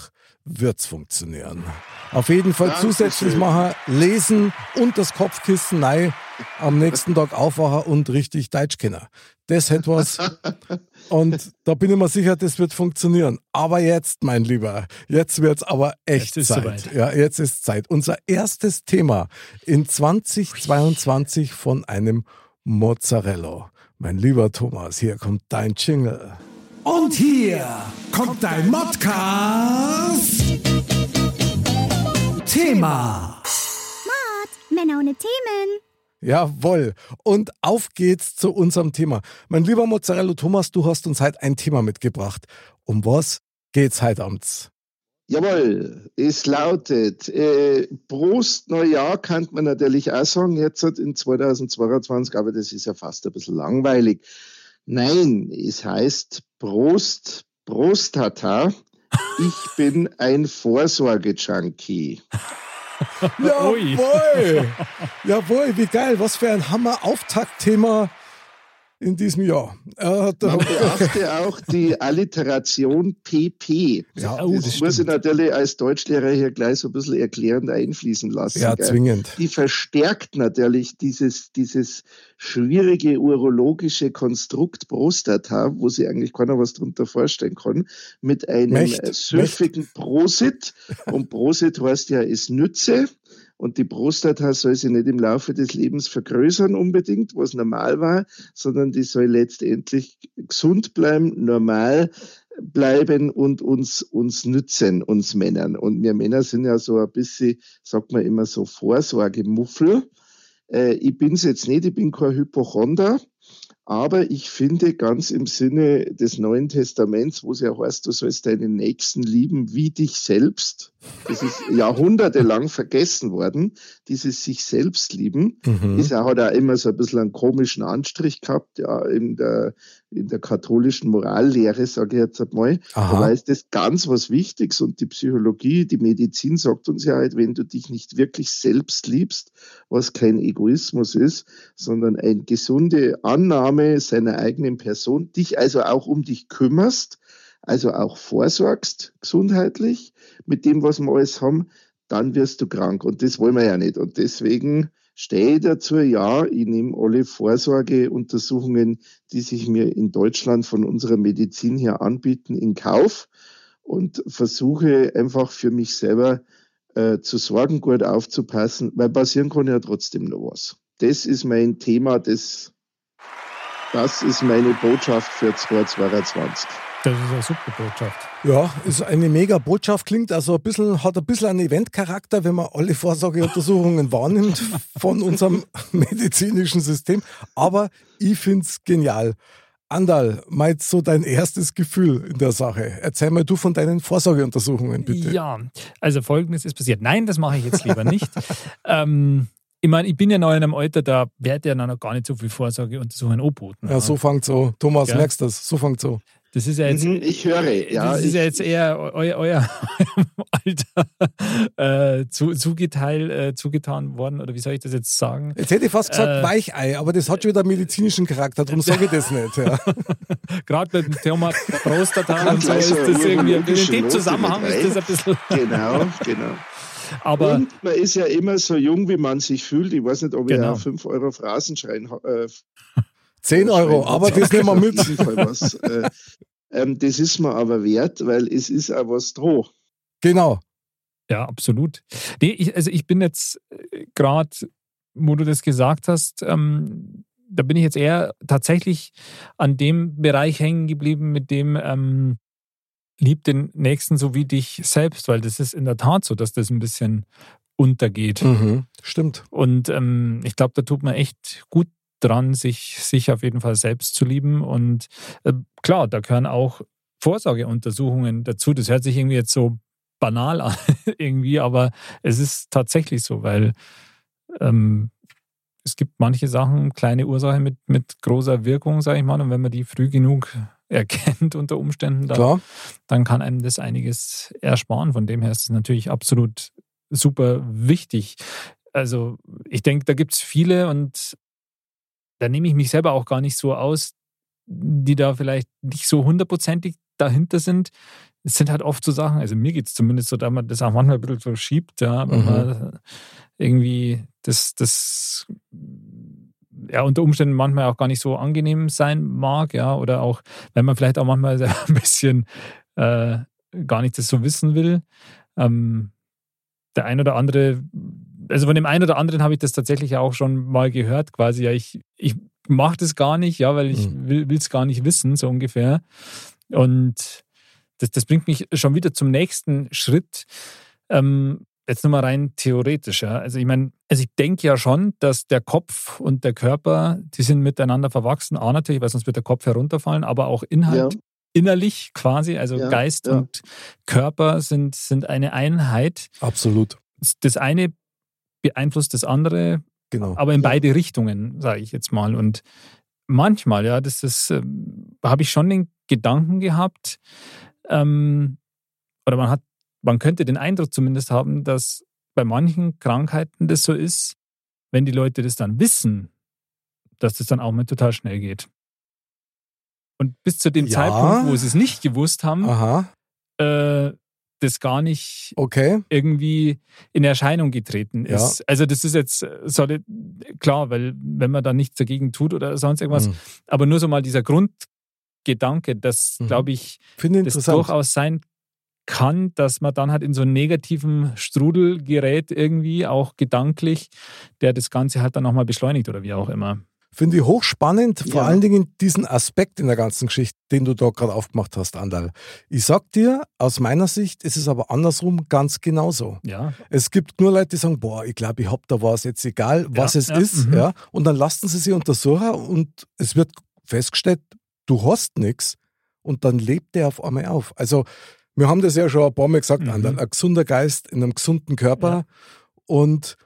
wird's funktionieren. Auf jeden Fall Dankeschön. zusätzlich machen, lesen und das Kopfkissen rein, am nächsten Tag aufwachen und richtig Deutsch kennen. Das hätte was. (laughs) Und da bin ich mir sicher, das wird funktionieren. Aber jetzt, mein Lieber, jetzt wird's aber echt Jetzt Zeit. soweit. Ja, jetzt ist Zeit. Unser erstes Thema in 2022 von einem Mozzarella. Mein lieber Thomas, hier kommt dein Jingle. Und hier kommt dein Modcast. Thema. Männer ohne Themen. Jawohl. Und auf geht's zu unserem Thema. Mein lieber Mozzarella Thomas, du hast uns heute ein Thema mitgebracht. Um was geht's heute abends? Jawohl, es lautet, äh, Prost Neujahr kann man natürlich auch sagen, jetzt in 2022, aber das ist ja fast ein bisschen langweilig. Nein, es heißt Prost Prostata. Ich bin ein Vorsorge-Junkie. Jawohl. Jawohl, wie geil. Was für ein Hammer-Auftaktthema in diesem Jahr. Da, Man beachte auch die Alliteration PP. ja, Oh, das, das muss ich natürlich als Deutschlehrer hier gleich so ein bisschen erklärend einfließen lassen. ja, gell? zwingend. die verstärkt natürlich dieses, dieses schwierige urologische Konstrukt Prostata, wo sich eigentlich keiner was drunter vorstellen kann, mit einem Mächt, äh, süffigen Prosit. Und Prosit heißt ja, es nütze. Und die Prostata soll sich nicht im Laufe des Lebens vergrößern unbedingt, was normal war, sondern die soll letztendlich gesund bleiben, normal bleiben und uns, uns nützen, uns Männern. Und wir Männer sind ja so ein bisschen, sagt man immer so, Vorsorgemuffel. Äh, ich bin's jetzt nicht, ich bin kein Hypochonder, aber ich finde ganz im Sinne des Neuen Testaments, wo es ja heißt, du sollst deinen Nächsten lieben wie dich selbst. Das ist (laughs) jahrhundertelang vergessen worden, dieses sich selbst lieben. Mhm. Ist ja, hat auch immer so ein bisschen einen komischen Anstrich gehabt, ja, in der, in der katholischen Morallehre, sage ich jetzt einmal. Aha. Aber ist das ganz was Wichtiges und die Psychologie, die Medizin sagt uns ja halt, wenn du dich nicht wirklich selbst liebst, was kein Egoismus ist, sondern eine gesunde Annahme seiner eigenen Person, dich also auch um dich kümmerst, also auch vorsorgst gesundheitlich mit dem, was wir alles haben, dann wirst du krank. Und das wollen wir ja nicht. Und deswegen stehe ich dazu, ja, ich nehme alle Vorsorgeuntersuchungen, die sich mir in Deutschland von unserer Medizin her anbieten, in Kauf und versuche einfach für mich selber äh, zu sorgen, gut aufzupassen, weil passieren kann ja trotzdem noch was. Das ist mein Thema, das, das ist meine Botschaft für 2022. Das ist eine super Botschaft. Ja, ist eine mega Botschaft, klingt also ein bisschen, hat ein bisschen einen Eventcharakter, wenn man alle Vorsorgeuntersuchungen (laughs) wahrnimmt von unserem (laughs) medizinischen System. Aber ich find's genial. Andal, mal jetzt so dein erstes Gefühl in der Sache. Erzähl mal du von deinen Vorsorgeuntersuchungen, bitte. Ja, also folgendes ist passiert. Nein, das mache ich jetzt lieber nicht. (laughs) ähm, ich meine, ich bin ja noch in einem Alter, da werde ja noch gar nicht so viel Vorsorgeuntersuchungen angeboten. Ja, so fängt so. Thomas, Ja. merkst du das? So fängt so. Das ist ja jetzt, Mhm, ich höre, ja. das ist ja jetzt eher eu euer (laughs) Alter äh, zu, zugeteilt, äh, zugetan worden, oder wie soll ich das jetzt sagen? Jetzt hätte ich fast gesagt Äh. Weichei, aber das hat schon wieder medizinischen Charakter, darum sage ich das nicht. Ja. (laughs) Gerade mit dem Thema Prostata und so ist so das irgendwie, in dem Zusammenhang ist das ein bisschen, genau, genau. Aber und man ist ja immer so jung, wie man sich fühlt. Ich weiß nicht, ob Genau. ich auch 5 Euro Phrasenschrein äh, (laughs) 10 Euro, aber das nehmen wir mit. was. äh, ähm, das ist mir aber wert, weil es ist auch was dran. Genau. Ja, absolut. Nee, ich, also ich bin jetzt gerade, wo du das gesagt hast, ähm, da bin ich jetzt eher tatsächlich an dem Bereich hängen geblieben, mit dem ähm, lieb den Nächsten so wie dich selbst, weil das ist in der Tat so, dass das ein bisschen untergeht. Mhm. Stimmt. Und ähm, ich glaube, da tut man echt gut dran, sich, sich auf jeden Fall selbst zu lieben. Und äh, klar, da gehören auch Vorsorgeuntersuchungen dazu. Das hört sich irgendwie jetzt so banal (laughs) an irgendwie, aber es ist tatsächlich so, weil ähm, es gibt manche Sachen, kleine Ursachen mit, mit großer Wirkung, sage ich mal, und wenn man die früh genug erkennt unter Umständen, dann, dann kann einem das einiges ersparen. Von dem her ist es natürlich absolut super wichtig. Also ich denke, da gibt es viele und da nehme ich mich selber auch gar nicht so aus, die da vielleicht nicht so hundertprozentig dahinter sind. Es sind halt oft so Sachen, also mir geht es zumindest so, dass man das auch manchmal ein bisschen so schiebt, ja, wenn mhm. man irgendwie das, das ja unter Umständen manchmal auch gar nicht so angenehm sein mag, ja, oder auch, wenn man vielleicht auch manchmal (laughs) ein bisschen äh, gar nicht das so wissen will. Ähm, der ein oder andere, also von dem einen oder anderen habe ich das tatsächlich auch schon mal gehört, quasi, ja, ich, ich mache das gar nicht, ja, weil ich mhm. will es gar nicht wissen, so ungefähr. Und das, das bringt mich schon wieder zum nächsten Schritt. Ähm, jetzt nur mal rein theoretisch. Ja. Also ich meine, also ich denke ja schon, dass der Kopf und der Körper, die sind miteinander verwachsen. A natürlich, weil sonst wird der Kopf herunterfallen, aber auch Inhalt, ja. innerlich quasi, also ja, Geist ja. und Körper sind, sind eine Einheit. Absolut. Das eine beeinflusst das andere, genau. aber in beide Richtungen, sage ich jetzt mal. Und manchmal, ja, das ist, äh, habe ich schon den Gedanken gehabt, ähm, oder man hat man könnte den Eindruck zumindest haben, dass bei manchen Krankheiten das so ist, wenn die Leute das dann wissen, dass das dann auch mal total schnell geht. Und bis zu dem ja. Zeitpunkt, wo sie es nicht gewusst haben, äh, das gar nicht okay. irgendwie in Erscheinung getreten ist. Ja. Also das ist jetzt solid, klar, weil wenn man da nichts dagegen tut oder sonst irgendwas, mhm. aber nur so mal dieser Grundgedanke, dass, mhm. glaube ich, das durchaus sein kann, dass man dann halt in so einen negativen Strudel gerät, irgendwie auch gedanklich, der das Ganze halt dann nochmal beschleunigt oder wie auch immer. Finde ich hochspannend, vor ja. allen Dingen diesen Aspekt in der ganzen Geschichte, den du da gerade aufgemacht hast, Andal. Ich sag dir, aus meiner Sicht ist es aber andersrum ganz genauso. Ja. Es gibt nur Leute, die sagen, boah, ich glaube, ich hab da was, jetzt egal, was ja, es ja. ist. Mhm. Ja, und dann lassen sie sich untersuchen und es wird festgestellt, du hast nichts und dann lebt der auf einmal auf. Also wir haben das ja schon ein paar Mal gesagt, mhm. ein gesunder Geist in einem gesunden Körper. Ja. Und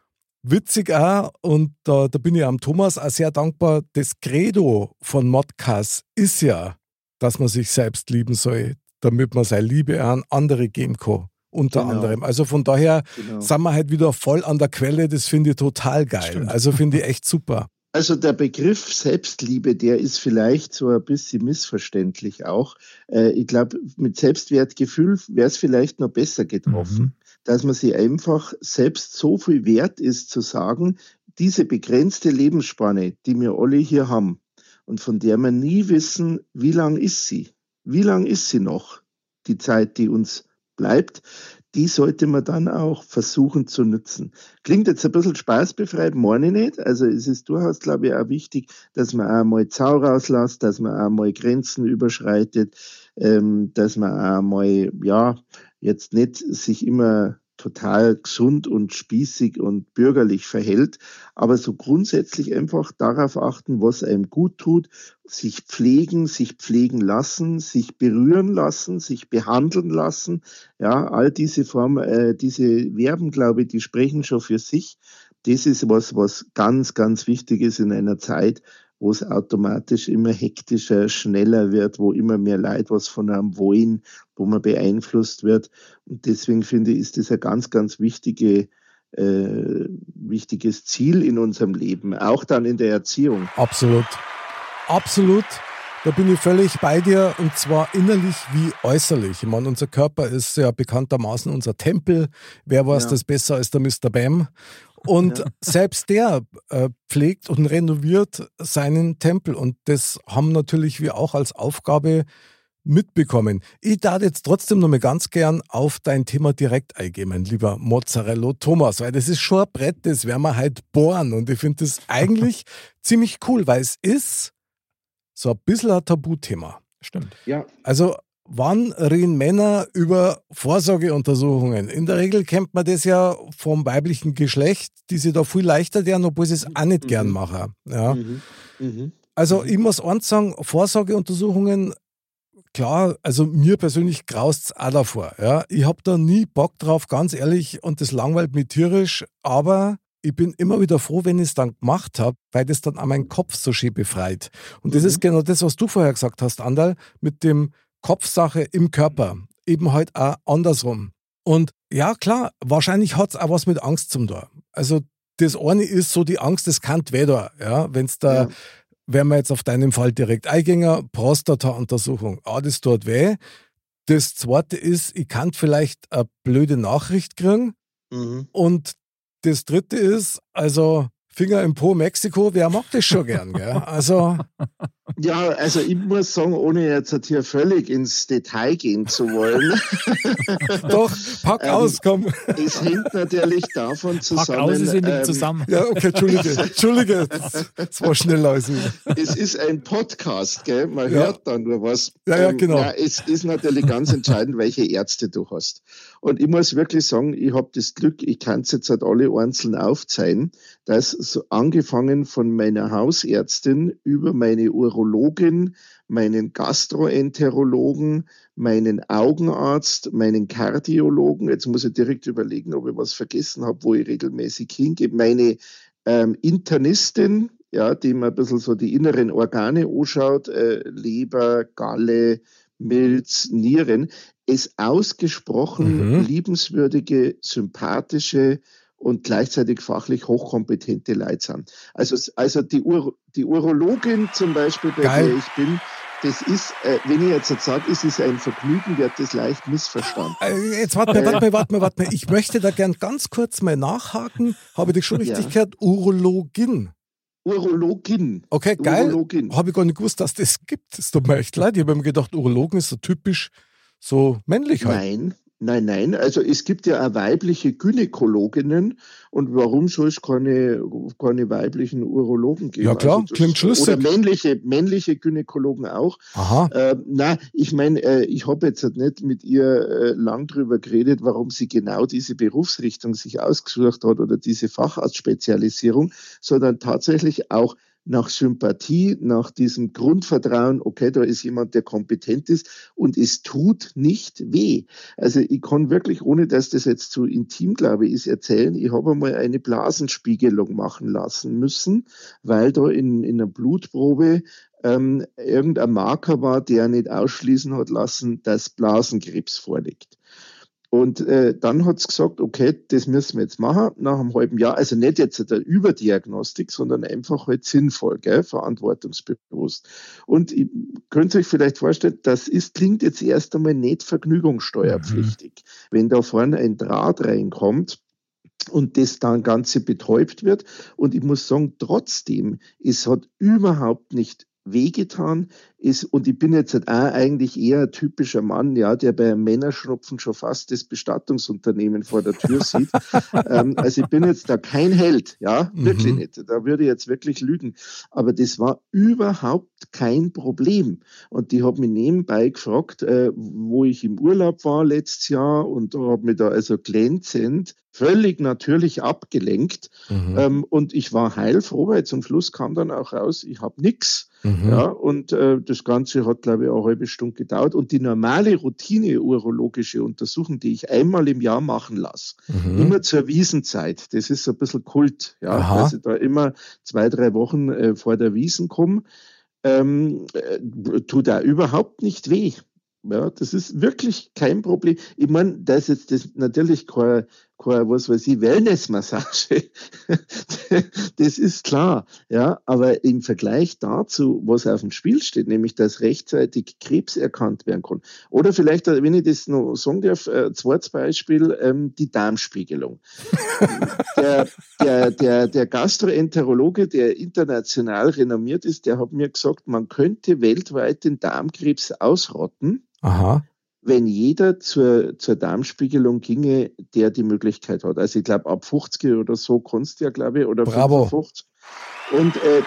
witzig auch, und da, da bin ich am Thomas auch sehr dankbar, das Credo von Modcast ist ja, dass man sich selbst lieben soll, damit man seine Liebe an andere geben kann. Unter genau. anderem. Also von daher genau. sind wir halt wieder voll an der Quelle. Das finde ich total geil. Stimmt. Also finde (laughs) ich echt super. Also der Begriff Selbstliebe, der ist vielleicht so ein bisschen missverständlich auch. Äh, ich glaube, mit Selbstwertgefühl wäre es vielleicht noch besser getroffen, mhm. dass man sich einfach selbst so viel wert ist zu sagen, diese begrenzte Lebensspanne, die wir alle hier haben und von der wir nie wissen, wie lang ist sie? Wie lang ist sie noch? Die Zeit, die uns bleibt, die sollte man dann auch versuchen zu nutzen. Klingt jetzt ein bisschen spaßbefreit, meine ich nicht. Also es ist durchaus, glaube ich, auch wichtig, dass man auch mal Zau rauslässt, dass man auch mal Grenzen überschreitet, ähm, dass man auch mal, ja, jetzt nicht sich immer total gesund und spießig und bürgerlich verhält, aber so grundsätzlich einfach darauf achten, was einem gut tut, sich pflegen, sich pflegen lassen, sich berühren lassen, sich behandeln lassen. Ja, all diese Formen, äh, diese Verben, glaube ich, die sprechen schon für sich. Das ist was, was ganz, ganz wichtig ist in einer Zeit, wo es automatisch immer hektischer, schneller wird, wo immer mehr Leid was von einem wollen, wo man beeinflusst wird. Und deswegen finde ich, ist das ein ganz, ganz wichtige, äh, wichtiges Ziel in unserem Leben, auch dann in der Erziehung. Absolut. Absolut. Da bin ich völlig bei dir und zwar innerlich wie äußerlich. Ich meine, unser Körper ist ja bekanntermaßen unser Tempel. Wer weiß ja. das besser als der Mr. Bam? Und ja. selbst der äh, pflegt und renoviert seinen Tempel. Und das haben natürlich wir auch als Aufgabe mitbekommen. Ich darf jetzt trotzdem noch mal ganz gern auf dein Thema direkt eingehen, mein lieber Mozzarella Thomas, weil das ist schon ein Brett, das werden wir halt bohren. Und ich finde das (laughs) eigentlich ziemlich cool, weil es ist so ein bisschen ein Tabuthema. Stimmt. Ja. Also Wann reden Männer über Vorsorgeuntersuchungen? In der Regel kennt man das ja vom weiblichen Geschlecht, die sich da viel leichter werden, obwohl sie es auch nicht mhm. gern machen. Ja. Mhm. Mhm. Also ich muss eins sagen, Vorsorgeuntersuchungen klar, also mir persönlich graust es auch davor. Ja. Ich habe da nie Bock drauf, ganz ehrlich, und das langweilt mich tierisch, aber ich bin immer wieder froh, wenn ich es dann gemacht habe, weil das dann auch meinen Kopf so schön befreit. Und das Mhm. ist genau das, was du vorher gesagt hast, Andal, mit dem Kopfsache im Körper. Eben halt auch andersrum. Und ja, klar, wahrscheinlich hat es auch was mit Angst zum da. Also das eine ist so die Angst, das kann weh da. Ja, wenn es da, Ja. wenn wir jetzt auf deinen Fall direkt eingänger, Prostata-Untersuchung, ah, das tut weh. Das zweite ist, ich kann vielleicht eine blöde Nachricht kriegen. Mhm. Und das dritte ist, also Finger im Po Mexiko, wer mag das schon gern, gell? Also, Ja, also ich muss sagen, ohne jetzt hier völlig ins Detail gehen zu wollen, (laughs) doch, pack Ähm, aus, komm. es hängt natürlich davon Pack zusammen. aus, ist in ähm, zusammen. Ja, okay, Entschuldige, (laughs) Entschuldige, das, war schneller als ich. es ist ein Podcast, gell? Man Ja. hört dann nur was. Ja, ja, genau. Ja, es ist natürlich ganz entscheidend, welche Ärzte du hast. Und ich muss wirklich sagen, ich habe das Glück, ich kann es jetzt halt alle einzeln aufzeigen, dass so angefangen von meiner Hausärztin über meine Urologin, meinen Gastroenterologen, meinen Augenarzt, meinen Kardiologen, jetzt muss ich direkt überlegen, ob ich was vergessen habe, wo ich regelmäßig hingehe, meine ähm, Internistin, ja, die mir ein bisschen so die inneren Organe anschaut, äh, Leber, Galle, Milz, Nieren, es ausgesprochen Mhm. liebenswürdige, sympathische und gleichzeitig fachlich hochkompetente Leute sind. Also, also die, Ur, die Urologin zum Beispiel, bei Geil. der ich bin, das ist, äh, wenn ich jetzt jetzt sage, es ist ein Vergnügen, wird das leicht missverstanden. Äh, Jetzt warte mal, warte mal, warte mal, warte mal. Ich möchte da gern ganz kurz mal nachhaken. Habe ich dich schon richtig Ja. gehört? Urologin. Urologin. Okay, geil. Urologin. Habe ich gar nicht gewusst, dass das gibt. Es tut mir echt leid. Ich habe mir gedacht, Urologen ist so typisch so männlich halt. Nein, nein, nein. Also es gibt ja auch weibliche Gynäkologinnen und warum soll es keine, keine weiblichen Urologen geben? Ja, klar, Also das- klingt schlüssig. Oder männliche, männliche Gynäkologen auch. Aha. Äh, na, ich meine, äh, ich habe jetzt halt nicht mit ihr äh, lang drüber geredet, warum sie genau diese Berufsrichtung sich ausgesucht hat oder diese Facharztspezialisierung, sondern tatsächlich auch nach Sympathie, nach diesem Grundvertrauen, okay, da ist jemand, der kompetent ist und es tut nicht weh. Also ich kann wirklich, ohne dass das jetzt zu intim, glaube ich, ist, erzählen, ich habe einmal eine Blasenspiegelung machen lassen müssen, weil da in, in einer Blutprobe ähm, irgendein Marker war, der nicht ausschließen hat lassen, dass Blasenkrebs vorliegt. Und äh, dann hat's gesagt, okay, das müssen wir jetzt machen nach einem halben Jahr. Also nicht jetzt eine Überdiagnostik, sondern einfach halt sinnvoll, gell, verantwortungsbewusst. Und ihr könnt euch vielleicht vorstellen, das ist, klingt jetzt erst einmal nicht vergnügungssteuerpflichtig. Wenn da vorne ein Draht reinkommt, und das dann Ganze betäubt wird. Und ich muss sagen, trotzdem, es hat überhaupt nicht wehgetan ist, und ich bin jetzt halt auch eigentlich eher ein typischer Mann, ja, der bei einem Männerschnupfen schon fast das Bestattungsunternehmen vor der Tür sieht. (laughs) ähm, also ich bin jetzt da kein Held, ja, Mhm. wirklich nicht. Da würde ich jetzt wirklich lügen. Aber das war überhaupt kein Problem. Und die hat mich nebenbei gefragt, äh, wo ich im Urlaub war letztes Jahr und da habe mich da also glänzend völlig natürlich abgelenkt. Mhm. Ähm, und ich war heilfroh, weil zum Schluss kam dann auch raus, ich habe nix. Mhm. Ja, und äh, das Ganze hat, glaube ich, auch eine halbe Stunde gedauert. Und die normale Routine-urologische Untersuchung, die ich einmal im Jahr machen lasse, Mhm. immer zur Wiesenzeit, das ist so ein bisschen Kult, ja, Aha. dass ich da immer zwei, drei Wochen äh, vor der Wiesen komme, ähm, äh, tut da überhaupt nicht weh. Ja, das ist wirklich kein Problem. Ich meine, da ist jetzt das natürlich kein, kein was weiß ich, Wellnessmassage. (laughs) das ist klar. Ja, aber im Vergleich dazu, was auf dem Spiel steht, nämlich, dass rechtzeitig Krebs erkannt werden kann. Oder vielleicht, äh, wenn ich das noch sagen darf, äh, zweites Beispiel, ähm, die Darmspiegelung. (laughs) der, der, der, der Gastroenterologe, der international renommiert ist, der hat mir gesagt, man könnte weltweit den Darmkrebs ausrotten, Aha. Wenn jeder zur, zur Darmspiegelung ginge, der die Möglichkeit hat. Also ich glaube, ab 50 oder so kannst du ja, glaube ich, oder Bravo. 55. Und äh,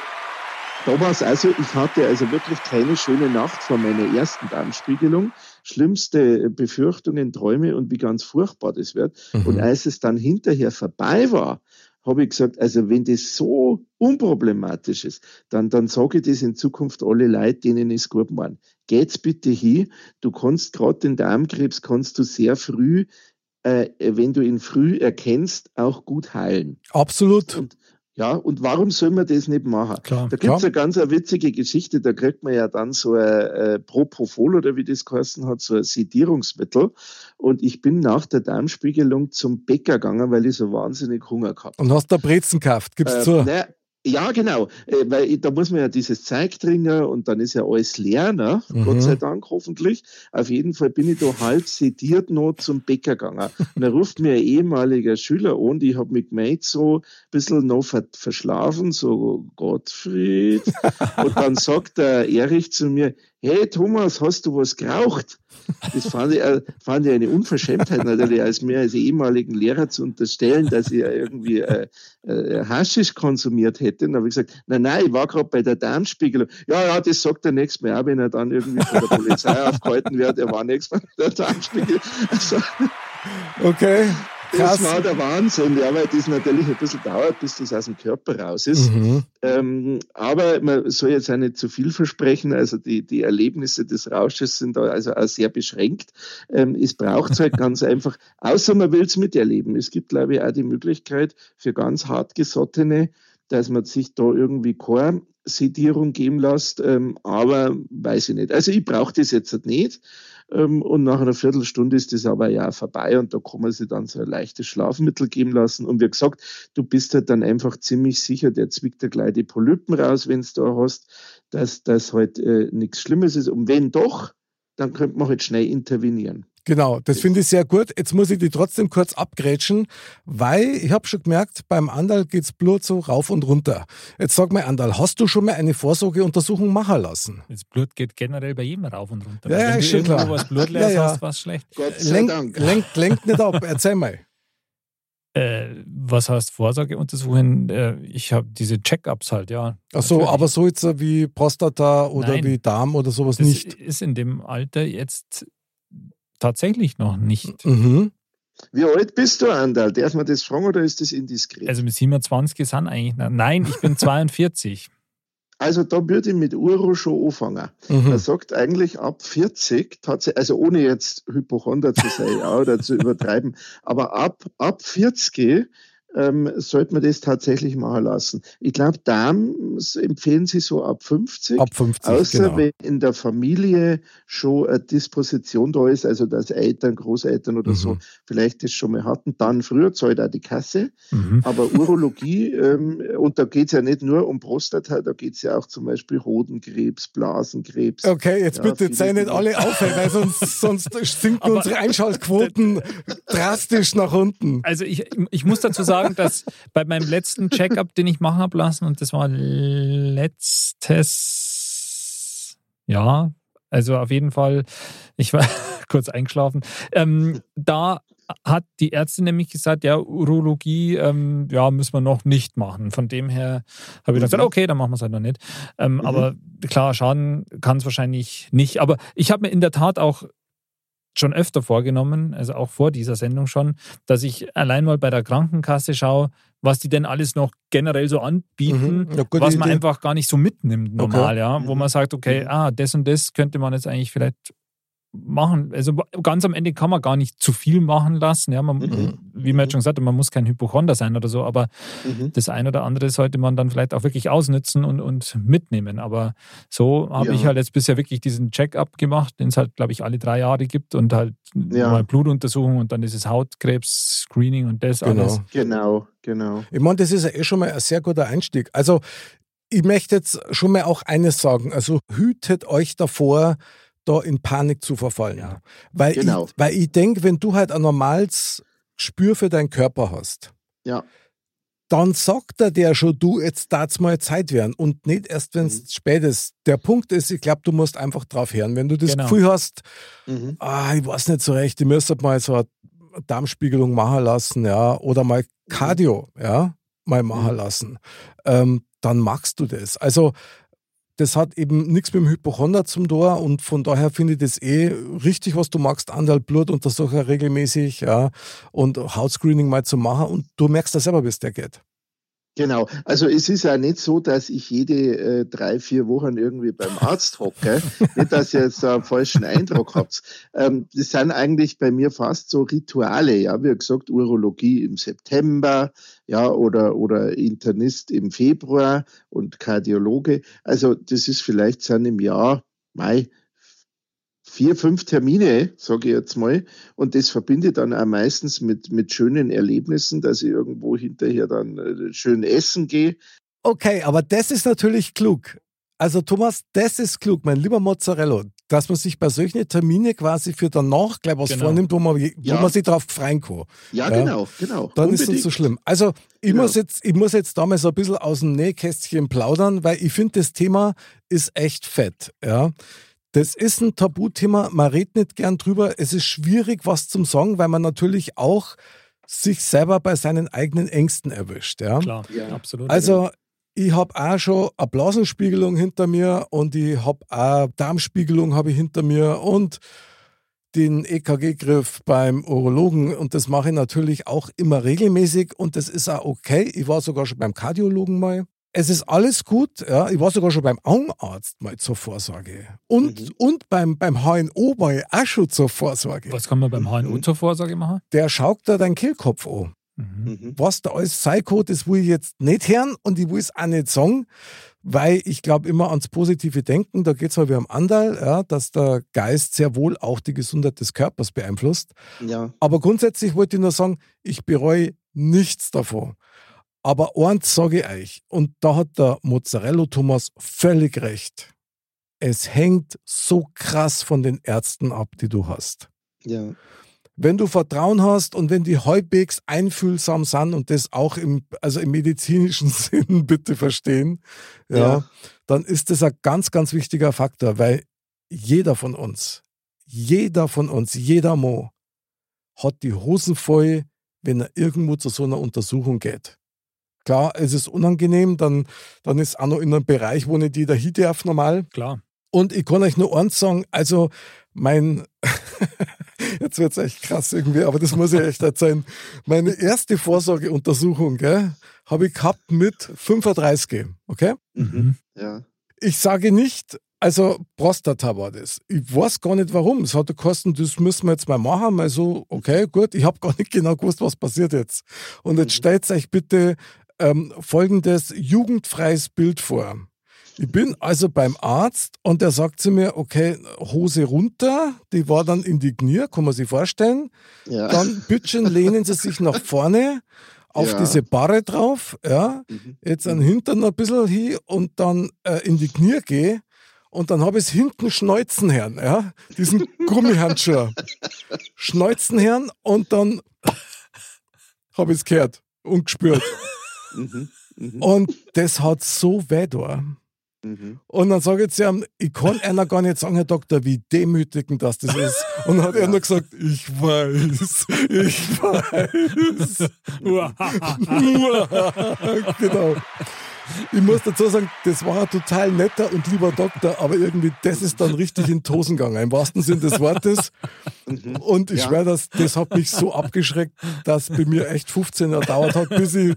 da war es also, ich hatte also wirklich keine schöne Nacht vor meiner ersten Darmspiegelung. Schlimmste Befürchtungen, Träume und wie ganz furchtbar das wird. Mhm. Und als es dann hinterher vorbei war, habe ich gesagt, also wenn das so unproblematisch ist, dann, dann sage ich das in Zukunft alle Leute, denen es gut meinen. Geht's bitte hin. Du kannst gerade den Darmkrebs kannst du sehr früh, äh, wenn du ihn früh erkennst, auch gut heilen. Absolut. Und, ja, und warum soll man das nicht machen? Klar, da gibt's klar. eine ganz eine witzige Geschichte, da kriegt man ja dann so ein äh, Propofol oder wie das geheißen hat, so ein Sedierungsmittel. Und ich bin nach der Darmspiegelung zum Bäcker gegangen, weil ich so wahnsinnig Hunger gehabt Und hast da Brezen gekauft, gibst äh, zu. naja, ja, genau, äh, weil da muss man ja dieses Zeug trinken und dann ist ja alles leer, ne? Mhm. Gott sei Dank hoffentlich. Auf jeden Fall bin ich da halb sediert noch zum Bäcker gegangen. Und da ruft mir ein ehemaliger Schüler an, und ich habe mich gemeint, so ein bisschen noch ver verschlafen, so Gottfried. (laughs) Und dann sagt der Erich zu mir, hey Thomas, hast du was geraucht? Das fand ich, äh, fand ich eine Unverschämtheit natürlich, als mir als ehemaligen Lehrer zu unterstellen, dass ich irgendwie äh, äh, Haschisch konsumiert hätte. Dann habe ich gesagt, nein, nein, ich war gerade bei der Darmspiegelung. Ja, ja, das sagt er nächstes Mal auch, wenn er dann irgendwie von der Polizei aufgehalten wird. Er war nächstes Mal bei der Darmspiegelung. Also, Okay, krass. das war der Wahnsinn, ja, weil das natürlich ein bisschen dauert, bis das aus dem Körper raus ist. Mhm. Ähm, aber man soll jetzt auch nicht zu viel versprechen. Also die, die Erlebnisse des Rausches sind da also auch sehr beschränkt. Ähm, es braucht halt (laughs) ganz einfach, außer man will es miterleben. Es gibt, glaube ich, auch die Möglichkeit für ganz hartgesottene, dass man sich da irgendwie Chorsedierung geben lässt. Ähm, aber weiß ich nicht. Also ich brauche das jetzt nicht. Ähm, und nach einer Viertelstunde ist das aber ja vorbei und da kann man sich dann so ein leichtes Schlafmittel geben lassen. Und wie gesagt, du bist halt dann einfach ziemlich sicher, der zwickt dir gleich die Polypen raus, wenn du da hast, dass das halt äh, nichts Schlimmes ist. Und wenn doch, dann könnte man halt schnell intervenieren. Genau, das finde ich sehr gut. Jetzt muss ich die trotzdem kurz abgrätschen, weil ich habe schon gemerkt, beim Andal geht's Blut so rauf und runter. Jetzt sag mal, Andal, hast du schon mal eine Vorsorgeuntersuchung machen lassen? Das Blut geht generell bei jedem rauf und runter. Ja, ja, Wenn ist du klar. was blutleeres Ja, ja. hast, was schlecht. Gott sei Lenk, Dank. lenkt, lenkt nicht ab, erzähl mal. (laughs) Äh, was heißt Vorsorgeuntersuchungen? Äh, ich habe diese Check-ups halt, ja. Ach so, Natürlich. aber so jetzt wie Prostata oder Nein. wie Darm oder sowas das nicht. ist in dem Alter jetzt tatsächlich noch nicht. Mhm. Wie alt bist du, Andal? Darf man das fragen oder ist das indiskret? Also mit 27 sind eigentlich. Nein, ich bin (laughs) 42. Also da würde ich mit Uro schon anfangen. Mhm. Man sagt eigentlich ab 40, tatsächlich, also ohne jetzt Hypochonder zu sein ja, oder zu übertreiben, (laughs) aber ab, ab 40 ähm, sollte man das tatsächlich machen lassen. Ich glaube, Darm empfehlen sie so ab 50. Ab 50, Außer genau. wenn in der Familie schon eine Disposition da ist, also dass Eltern, Großeltern oder Mhm. so vielleicht das schon mal hatten, dann früher zahlt auch die Kasse. Mhm. Aber Urologie, (laughs) ähm, und da geht es ja nicht nur um Prostata, da geht es ja auch zum Beispiel Hodenkrebs, Blasenkrebs. Okay, jetzt Ja, bitte sei nicht alle auf, weil sonst, (laughs) sonst sinken unsere Einschaltquoten (laughs) drastisch nach unten. Also ich, ich muss dazu sagen, dass bei meinem letzten Check-up, den ich machen habe lassen, und das war letztes Jahr, also auf jeden Fall, ich war (laughs) kurz eingeschlafen, ähm, da hat die Ärztin nämlich gesagt, ja, Urologie, ähm, ja, müssen wir noch nicht machen. Von dem her habe ich dann gesagt, okay, dann machen wir es halt noch nicht. Ähm, Aber klar, schaden kann es wahrscheinlich nicht. Aber ich habe mir in der Tat auch schon öfter vorgenommen, also auch vor dieser Sendung schon, dass ich allein mal bei der Krankenkasse schaue, was die denn alles noch generell so anbieten, Mhm. Was man Idee. einfach gar nicht so mitnimmt normal, Okay. ja, wo man sagt, okay, Mhm. ah, das und das könnte man jetzt eigentlich vielleicht machen. Also ganz am Ende kann man gar nicht zu viel machen lassen, ja, man, Mhm. wie man jetzt schon gesagt hat, man muss kein Hypochonder sein oder so, aber Mhm. das eine oder andere sollte man dann vielleicht auch wirklich ausnützen und, und mitnehmen. Aber so habe Ja. ich halt jetzt bisher wirklich diesen Check-up gemacht, den es halt, glaube ich, alle drei Jahre gibt und halt Ja. mal Blutuntersuchung und dann dieses Hautkrebs-Screening und das Genau. alles. Genau, genau. Ich meine, das ist ja eh schon mal ein sehr guter Einstieg. Also, ich möchte jetzt schon mal auch eines sagen. Also, hütet euch davor, da in Panik zu verfallen. Ja. Weil, Genau. ich, weil ich denke, wenn du halt ein normales Gespür für deinen Körper hast, Ja. dann sagt er der schon, du, jetzt darf's mal Zeit werden und nicht erst, wenn es Mhm. spät ist. Der Punkt ist, ich glaube, du musst einfach drauf hören. Wenn du das Genau. Gefühl hast, Mhm. ah, ich weiß nicht so recht, ich müsste mal so eine Darmspiegelung machen lassen, ja, oder mal Cardio, ja, mal machen Mhm. lassen, ähm, dann machst du das. Also, das hat eben nichts mit dem Hypochonder zum Tor und von daher finde ich das eh richtig, was du magst, Anteil Blutuntersucher regelmäßig, ja, und Hautscreening mal zu machen und du merkst das selber, wie es dir geht. Genau, also es ist ja nicht so, dass ich jede äh, drei, vier Wochen irgendwie beim Arzt hocke. (laughs) nicht, dass ihr jetzt einen falschen Eindruck habt. Ähm, das sind eigentlich bei mir fast so Rituale, ja, wie gesagt, Urologie im September, ja, oder, oder Internist im Februar und Kardiologe. Also das ist vielleicht sind im Jahr, Mai, vier, fünf Termine, sage ich jetzt mal. Und das verbinde ich dann auch meistens mit, mit schönen Erlebnissen, dass ich irgendwo hinterher dann äh, schön essen gehe. Okay, aber das ist natürlich klug. Also Thomas, das ist klug, mein lieber Mozzarella, dass man sich bei solchen Termine quasi für danach gleich was Genau. vornimmt, wo man, wo Ja. man sich drauf freuen kann. Ja, Ja. genau, genau. Dann ist es nicht so Unbedingt. schlimm. Also ich, Genau. muss jetzt, ich muss jetzt da mal so ein bisschen aus dem Nähkästchen plaudern, weil ich finde, das Thema ist echt fett. Ja. Das ist ein Tabuthema, man redet nicht gern drüber. Es ist schwierig, was zum sagen, weil man natürlich auch sich selber bei seinen eigenen Ängsten erwischt. Ja. Klar, Ja. absolut. Also, ich habe auch schon eine Blasenspiegelung hinter mir und ich habe auch Darmspiegelung habe ich hinter mir und den EKG-Griff beim Urologen und das mache ich natürlich auch immer regelmäßig und das ist auch okay. Ich war sogar schon beim Kardiologen mal. Es ist alles gut, ja. Ich war sogar schon beim Augenarzt mal zur Vorsorge. Und, Mhm. und beim, beim HNO war ich auch schon zur Vorsorge. was kann man beim HNO Mhm. zur Vorsorge machen? Der schaut da deinen Kehlkopf an Mhm. Mhm. was da alles Psycho, das will ich jetzt nicht hören und ich will es auch nicht sagen, weil ich glaube immer ans positive Denken, da geht es mal wie am Andal, ja, dass der Geist sehr wohl auch die Gesundheit des Körpers beeinflusst. Ja, Aber grundsätzlich wollte ich nur sagen, ich bereue nichts davon. Aber eins sage ich euch, und da hat der Mozzarella Thomas völlig recht. Es hängt so krass von den Ärzten ab, die du hast ja. Wenn du Vertrauen hast und wenn die halbwegs einfühlsam sind und das auch im, also im medizinischen (laughs) Sinn bitte verstehen, ja, Ja. dann ist das ein ganz, ganz wichtiger Faktor, weil jeder von uns, jeder von uns, jeder Mo hat die Hosen voll, wenn er irgendwo zu so einer Untersuchung geht. Klar, es ist unangenehm, dann, dann ist auch noch in einem Bereich, wo nicht jeder hin darf normal. Klar. Und ich kann euch nur eins sagen, also mein, (laughs) jetzt wird's echt krass irgendwie, aber das muss ja echt erzählen. Meine erste Vorsorgeuntersuchung, habe ich gehabt mit 35, okay? Mhm. Ja. Ich sage nicht, also Prostata war das. Ich weiß gar nicht warum. Es hat gekostet, das müssen wir jetzt mal machen. Mal so, okay, gut. Ich habe (laughs) gar nicht genau gewusst, was passiert jetzt. Und jetzt Mhm. stellt euch bitte ähm, folgendes jugendfreies Bild vor. Ich bin also beim Arzt und der sagt zu mir, okay, Hose runter, die war dann in die Knie, kann man sich vorstellen. Ja. Dann bitteschön lehnen Sie sich nach vorne auf Ja. diese Barre drauf, ja Mhm. jetzt an den Hintern noch ein bisschen hin und dann äh, in die Knie gehe und dann habe ich es hinten Schneuzenherrn, ja, diesen Gummihandschuh. Schneuzenherrn und dann habe ich es gehört und gespürt. Mhm. Mhm. Und das hat so weh da. Mhm. Und dann sage ich zu ihm, ich kann einer gar nicht sagen, Herr Doktor, wie demütigend das, das ist. Und dann hat er nur gesagt, ich weiß, ich weiß. (laughs) genau. Ich muss dazu sagen, das war ein total netter und lieber Doktor, aber irgendwie, das ist dann richtig in die Hosen gegangen, im wahrsten Sinn des Wortes. Mhm. Und ich Ja. schwöre, das, das hat mich so abgeschreckt, dass bei mir echt 15 Jahre dauert hat, bis ich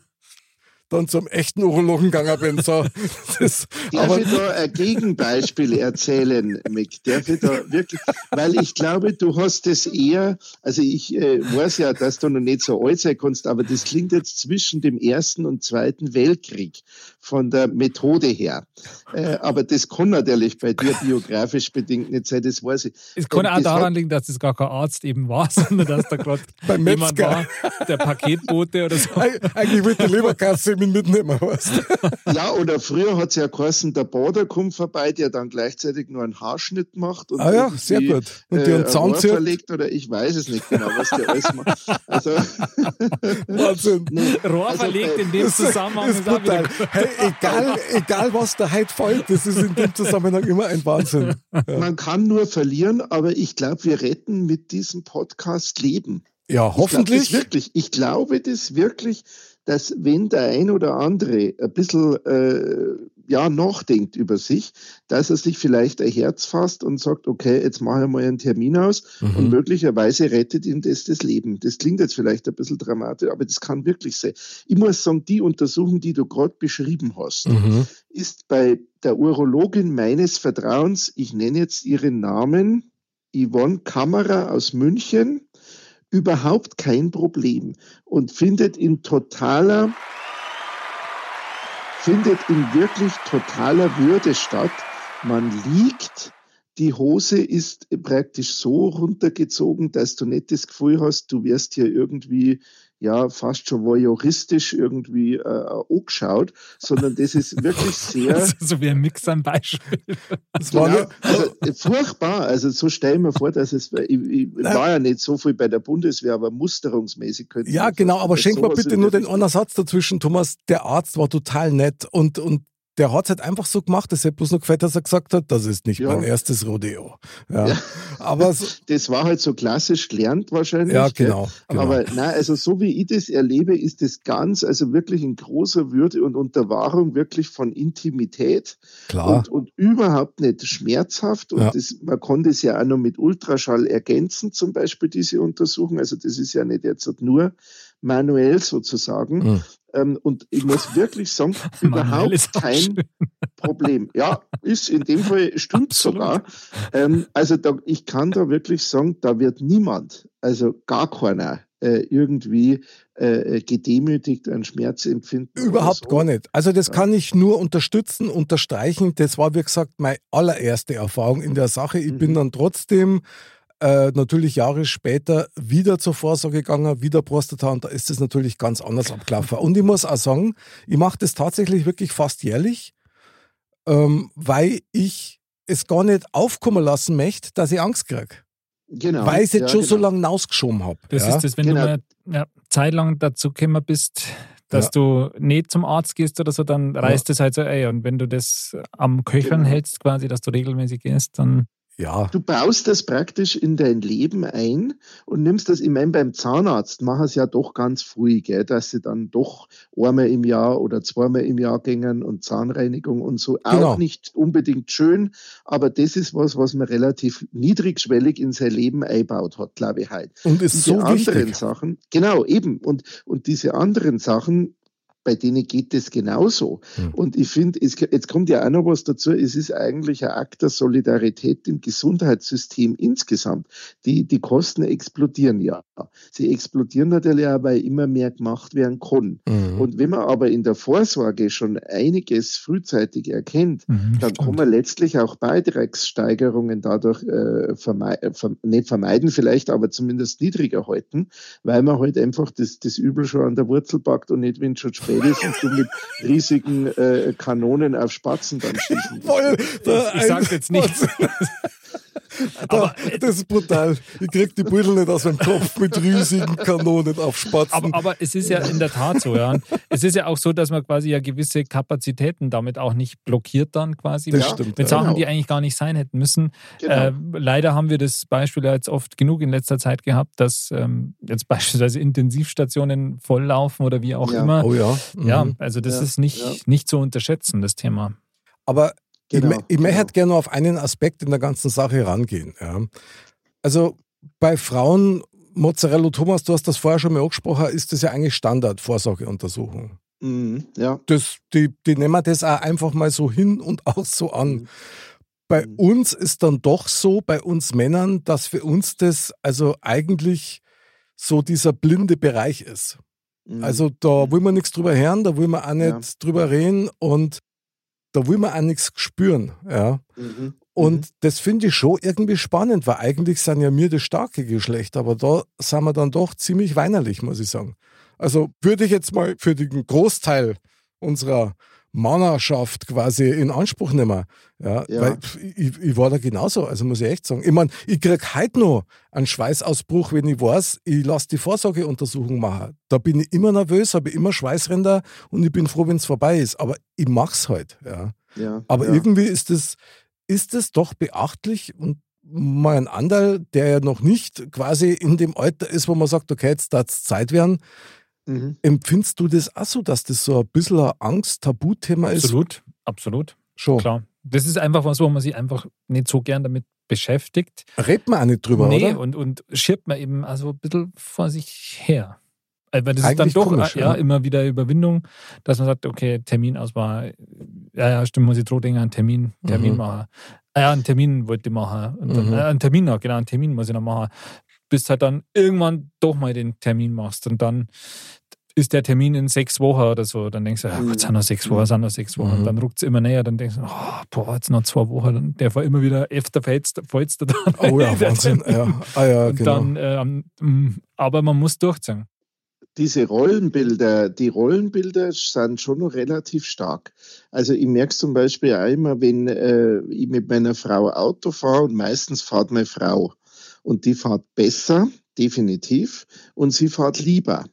dann zum echten Urologen gegangen bin. So, (laughs) das, Darf aber, ich da ein Gegenbeispiel erzählen, Mick? Darf ich da wirklich, weil ich glaube, du hast es eher, also ich äh, weiß ja, dass du noch nicht so alt sein kannst, aber das klingt jetzt zwischen dem Ersten und Zweiten Weltkrieg von der Methode her. Äh, aber das kann natürlich bei dir biografisch bedingt nicht sein, das weiß ich. Es kann Und auch das daran hat- liegen, dass es gar kein Arzt eben war, (laughs) sondern dass da (laughs) gerade jemand Metzger. war, der Paketbote oder so. Eig- Eigentlich wollte der Leberkasse mich mitnehmen, weißt? (laughs) Ja, oder früher hat es ja geheißen, der Bader kommt vorbei, der dann gleichzeitig nur einen Haarschnitt macht. Und Ah ja, sehr gut. Und äh, dir einen zieht. verlegt oder ich weiß es nicht genau, was der alles macht. Also, Wahnsinn. Rohr Also, verlegt äh, in dem Das Zusammenhang ist ist auch. Hey, egal, egal was da heute fällt, das ist in dem Zusammenhang immer ein Wahnsinn. Ja. man kann nur verlieren, aber ich glaube, wir retten mit diesem Podcast Leben. Ja, hoffentlich. Ich, glaub das wirklich, ich glaube das wirklich, dass wenn der ein oder andere ein bisschen äh, ja, nachdenkt über sich, dass er sich vielleicht ein Herz fasst und sagt, okay, jetzt mache ich mal einen Termin aus mhm. und möglicherweise rettet ihm das das Leben. Das klingt jetzt vielleicht ein bisschen dramatisch, aber das kann wirklich sein. Ich muss sagen, die Untersuchung, die du gerade beschrieben hast, mhm. ist bei der Urologin meines Vertrauens, ich nenne jetzt ihren Namen, Yvonne Kammerer aus München, überhaupt kein Problem und findet in totaler, findet in wirklich totaler Würde statt. Man liegt, die Hose ist praktisch so runtergezogen, dass du nicht das Gefühl hast, du wirst hier irgendwie ja fast schon voyeuristisch irgendwie äh, angeschaut, sondern das ist wirklich (laughs) sehr. so wie ein Mix am Beispiel. Das war genau, also, äh, furchtbar. Also so stell ich mir vor, dass es, ich, ich war ja nicht so viel bei der Bundeswehr, aber musterungsmäßig könnte Ja, genau, aber schenk mal bitte nur den einen Satz dazwischen, Thomas. Der Arzt war total nett und, und der hat es halt einfach so gemacht, das hat bloß noch gefällt, dass er gesagt hat, das ist nicht ja. mein erstes Rodeo. Ja. ja. Aber so, (laughs) das war halt so klassisch gelernt wahrscheinlich. Ja, genau. genau. Aber nein, also so wie ich das erlebe, ist das ganz, also wirklich in großer Würde und Unterwahrung wirklich von Intimität. Klar. Und, und überhaupt nicht schmerzhaft. Und ja. das, man konnte es ja auch noch mit Ultraschall ergänzen, zum Beispiel diese Untersuchung. Also das ist ja nicht jetzt nur manuell sozusagen. Mhm. Ähm, und ich muss wirklich sagen, (laughs) überhaupt kein Problem. Ja, ist in dem Fall stimmt sogar. Ähm, also da, ich kann da wirklich sagen, da wird niemand, also gar keiner, äh, irgendwie äh, gedemütigt, einen Schmerz empfinden. Überhaupt so. gar nicht. Also das ja. kann ich nur unterstützen, unterstreichen. Das war, wie gesagt, meine allererste Erfahrung in der Sache. Ich mhm. bin dann trotzdem äh, natürlich Jahre später wieder zur Vorsorge gegangen, wieder Prostata und da ist es natürlich ganz anders abgelaufen. Und ich muss auch sagen, ich mache das tatsächlich wirklich fast jährlich, ähm, weil ich es gar nicht aufkommen lassen möchte, dass ich Angst kriege. Genau. Weil ich es jetzt ja, schon genau. so lange hinausgeschoben habe. Das ja? ist das, wenn genau. du mal ja, zeitlang dazu gekommen bist, dass ja. du nicht zum Arzt gehst oder so, dann reißt es halt so, ey, und wenn du das am Köcheln genau. hältst, quasi, dass du regelmäßig gehst, dann ja. Du baust das praktisch in dein Leben ein und nimmst das, ich meine, beim Zahnarzt machen es ja doch ganz früh, gell, dass sie dann doch einmal im Jahr oder zweimal im Jahr gängen und Zahnreinigung und so. Genau. Auch nicht unbedingt schön, aber das ist was, was man relativ niedrigschwellig in sein Leben einbaut hat, glaube ich halt. Und ist diese so anderen wichtig. Sachen, genau, eben. Und, und diese anderen Sachen, bei denen geht es genauso. Mhm. Und ich finde, jetzt kommt ja auch noch was dazu, es ist eigentlich ein Akt der Solidarität im Gesundheitssystem insgesamt. Die, die Kosten explodieren ja. Sie explodieren natürlich auch, weil immer mehr gemacht werden kann. Mhm. Und wenn man aber in der Vorsorge schon einiges frühzeitig erkennt, mhm, dann stimmt. kann man letztlich auch Beitragssteigerungen dadurch äh, verme nicht vermeiden vielleicht, aber zumindest niedriger halten, weil man halt einfach das, das Übel schon an der Wurzel packt und nicht, wenn es schon spät Ladies und du mit riesigen äh, Kanonen auf Spatzen dann schießen. (laughs) Voll, ich sag jetzt nichts. Aber das ist brutal. Ich krieg die Beutel nicht aus dem Kopf mit riesigen Kanonen auf Spatzen. Aber, aber, es ist ja in der Tat so, ja. Es ist ja auch so, dass man quasi ja gewisse Kapazitäten damit auch nicht blockiert dann quasi. Das stimmt. Mit Sachen, genau. die eigentlich gar nicht sein hätten müssen. Genau. Äh, leider haben wir das Beispiel ja jetzt oft genug in letzter Zeit gehabt, dass ähm, jetzt beispielsweise Intensivstationen volllaufen oder wie auch ja. immer. Oh ja. Mhm. Ja, also das ja. ist nicht, nicht zu unterschätzen, das Thema. Aber Genau, ich, ich genau. möchte gerne auf einen Aspekt in der ganzen Sache rangehen. Ja. Also bei Frauen, Mozzarella Thomas, du hast das vorher schon mal angesprochen, ist das ja eigentlich Standard-Vorsorgeuntersuchung. Mhm, ja. Das, die, die nehmen das auch einfach mal so hin und auch so an. Mhm. Bei mhm. uns ist dann doch so, bei uns Männern, dass für uns das also eigentlich so dieser blinde Bereich ist. Mhm. Also da mhm. will man nichts drüber hören, da will man auch nicht ja. drüber reden und da will man auch nichts spüren. Ja. Mhm. Und mhm. das finde ich schon irgendwie spannend, weil eigentlich sind ja mir das starke Geschlecht, aber da sind wir dann doch ziemlich weinerlich, muss ich sagen. Also würde ich jetzt mal für den Großteil unserer Mannerschaft quasi in Anspruch nehmen. Ja, ja. Weil ich, ich, war da genauso, also muss ich echt sagen. Ich meine, ich kriege heute noch einen Schweißausbruch, wenn ich weiß, ich lasse die Vorsorgeuntersuchung machen. Da bin ich immer nervös, habe immer Schweißränder und ich bin froh, wenn es vorbei ist. Aber ich mache es halt. Ja. ja Aber irgendwie ist es ist doch beachtlich und mal einen Anderl, der ja noch nicht quasi in dem Alter ist, wo man sagt, okay, jetzt darf es Zeit werden. Mhm. Empfindest du das auch so, dass das so ein bisschen ein Angst-Tabuthema ist? Absolut, absolut. Schon. Klar. Das ist einfach was, wo man sich einfach nicht so gern damit beschäftigt. Redet man auch nicht drüber, nee, oder? und, und schirbt man eben also ein bisschen vor sich her. Weil das Eigentlich ist dann doch komisch, ja, ja. immer wieder Überwindung, dass man sagt, okay, Terminauswahl, ja, ja, stimmt, muss ich droh denken, einen Termin, Termin Mhm. machen. Ah ja, einen Termin wollte ich machen. Und dann, Mhm. äh, einen Termin noch, genau, einen Termin muss ich noch machen. Bis halt dann irgendwann doch mal den Termin machst und dann ist der Termin in sechs Wochen oder so. Dann denkst du, ja, gut, sind noch sechs Wochen, sind noch sechs Wochen. Mhm. Dann ruckt es immer näher. Dann denkst du, oh, boah, jetzt noch zwei Wochen. Dann der war immer wieder öfter fällt fällst du dann. Oh ja, (laughs) Wahnsinn. Ja. Ah ja, Und genau. dann, ähm, mh, aber man muss durchziehen. diese Rollenbilder, die Rollenbilder sind schon noch relativ stark. Also ich merke es zum Beispiel auch immer, wenn äh, ich mit meiner Frau Auto fahre und meistens fährt meine Frau und die fährt besser, definitiv, und sie fährt lieber.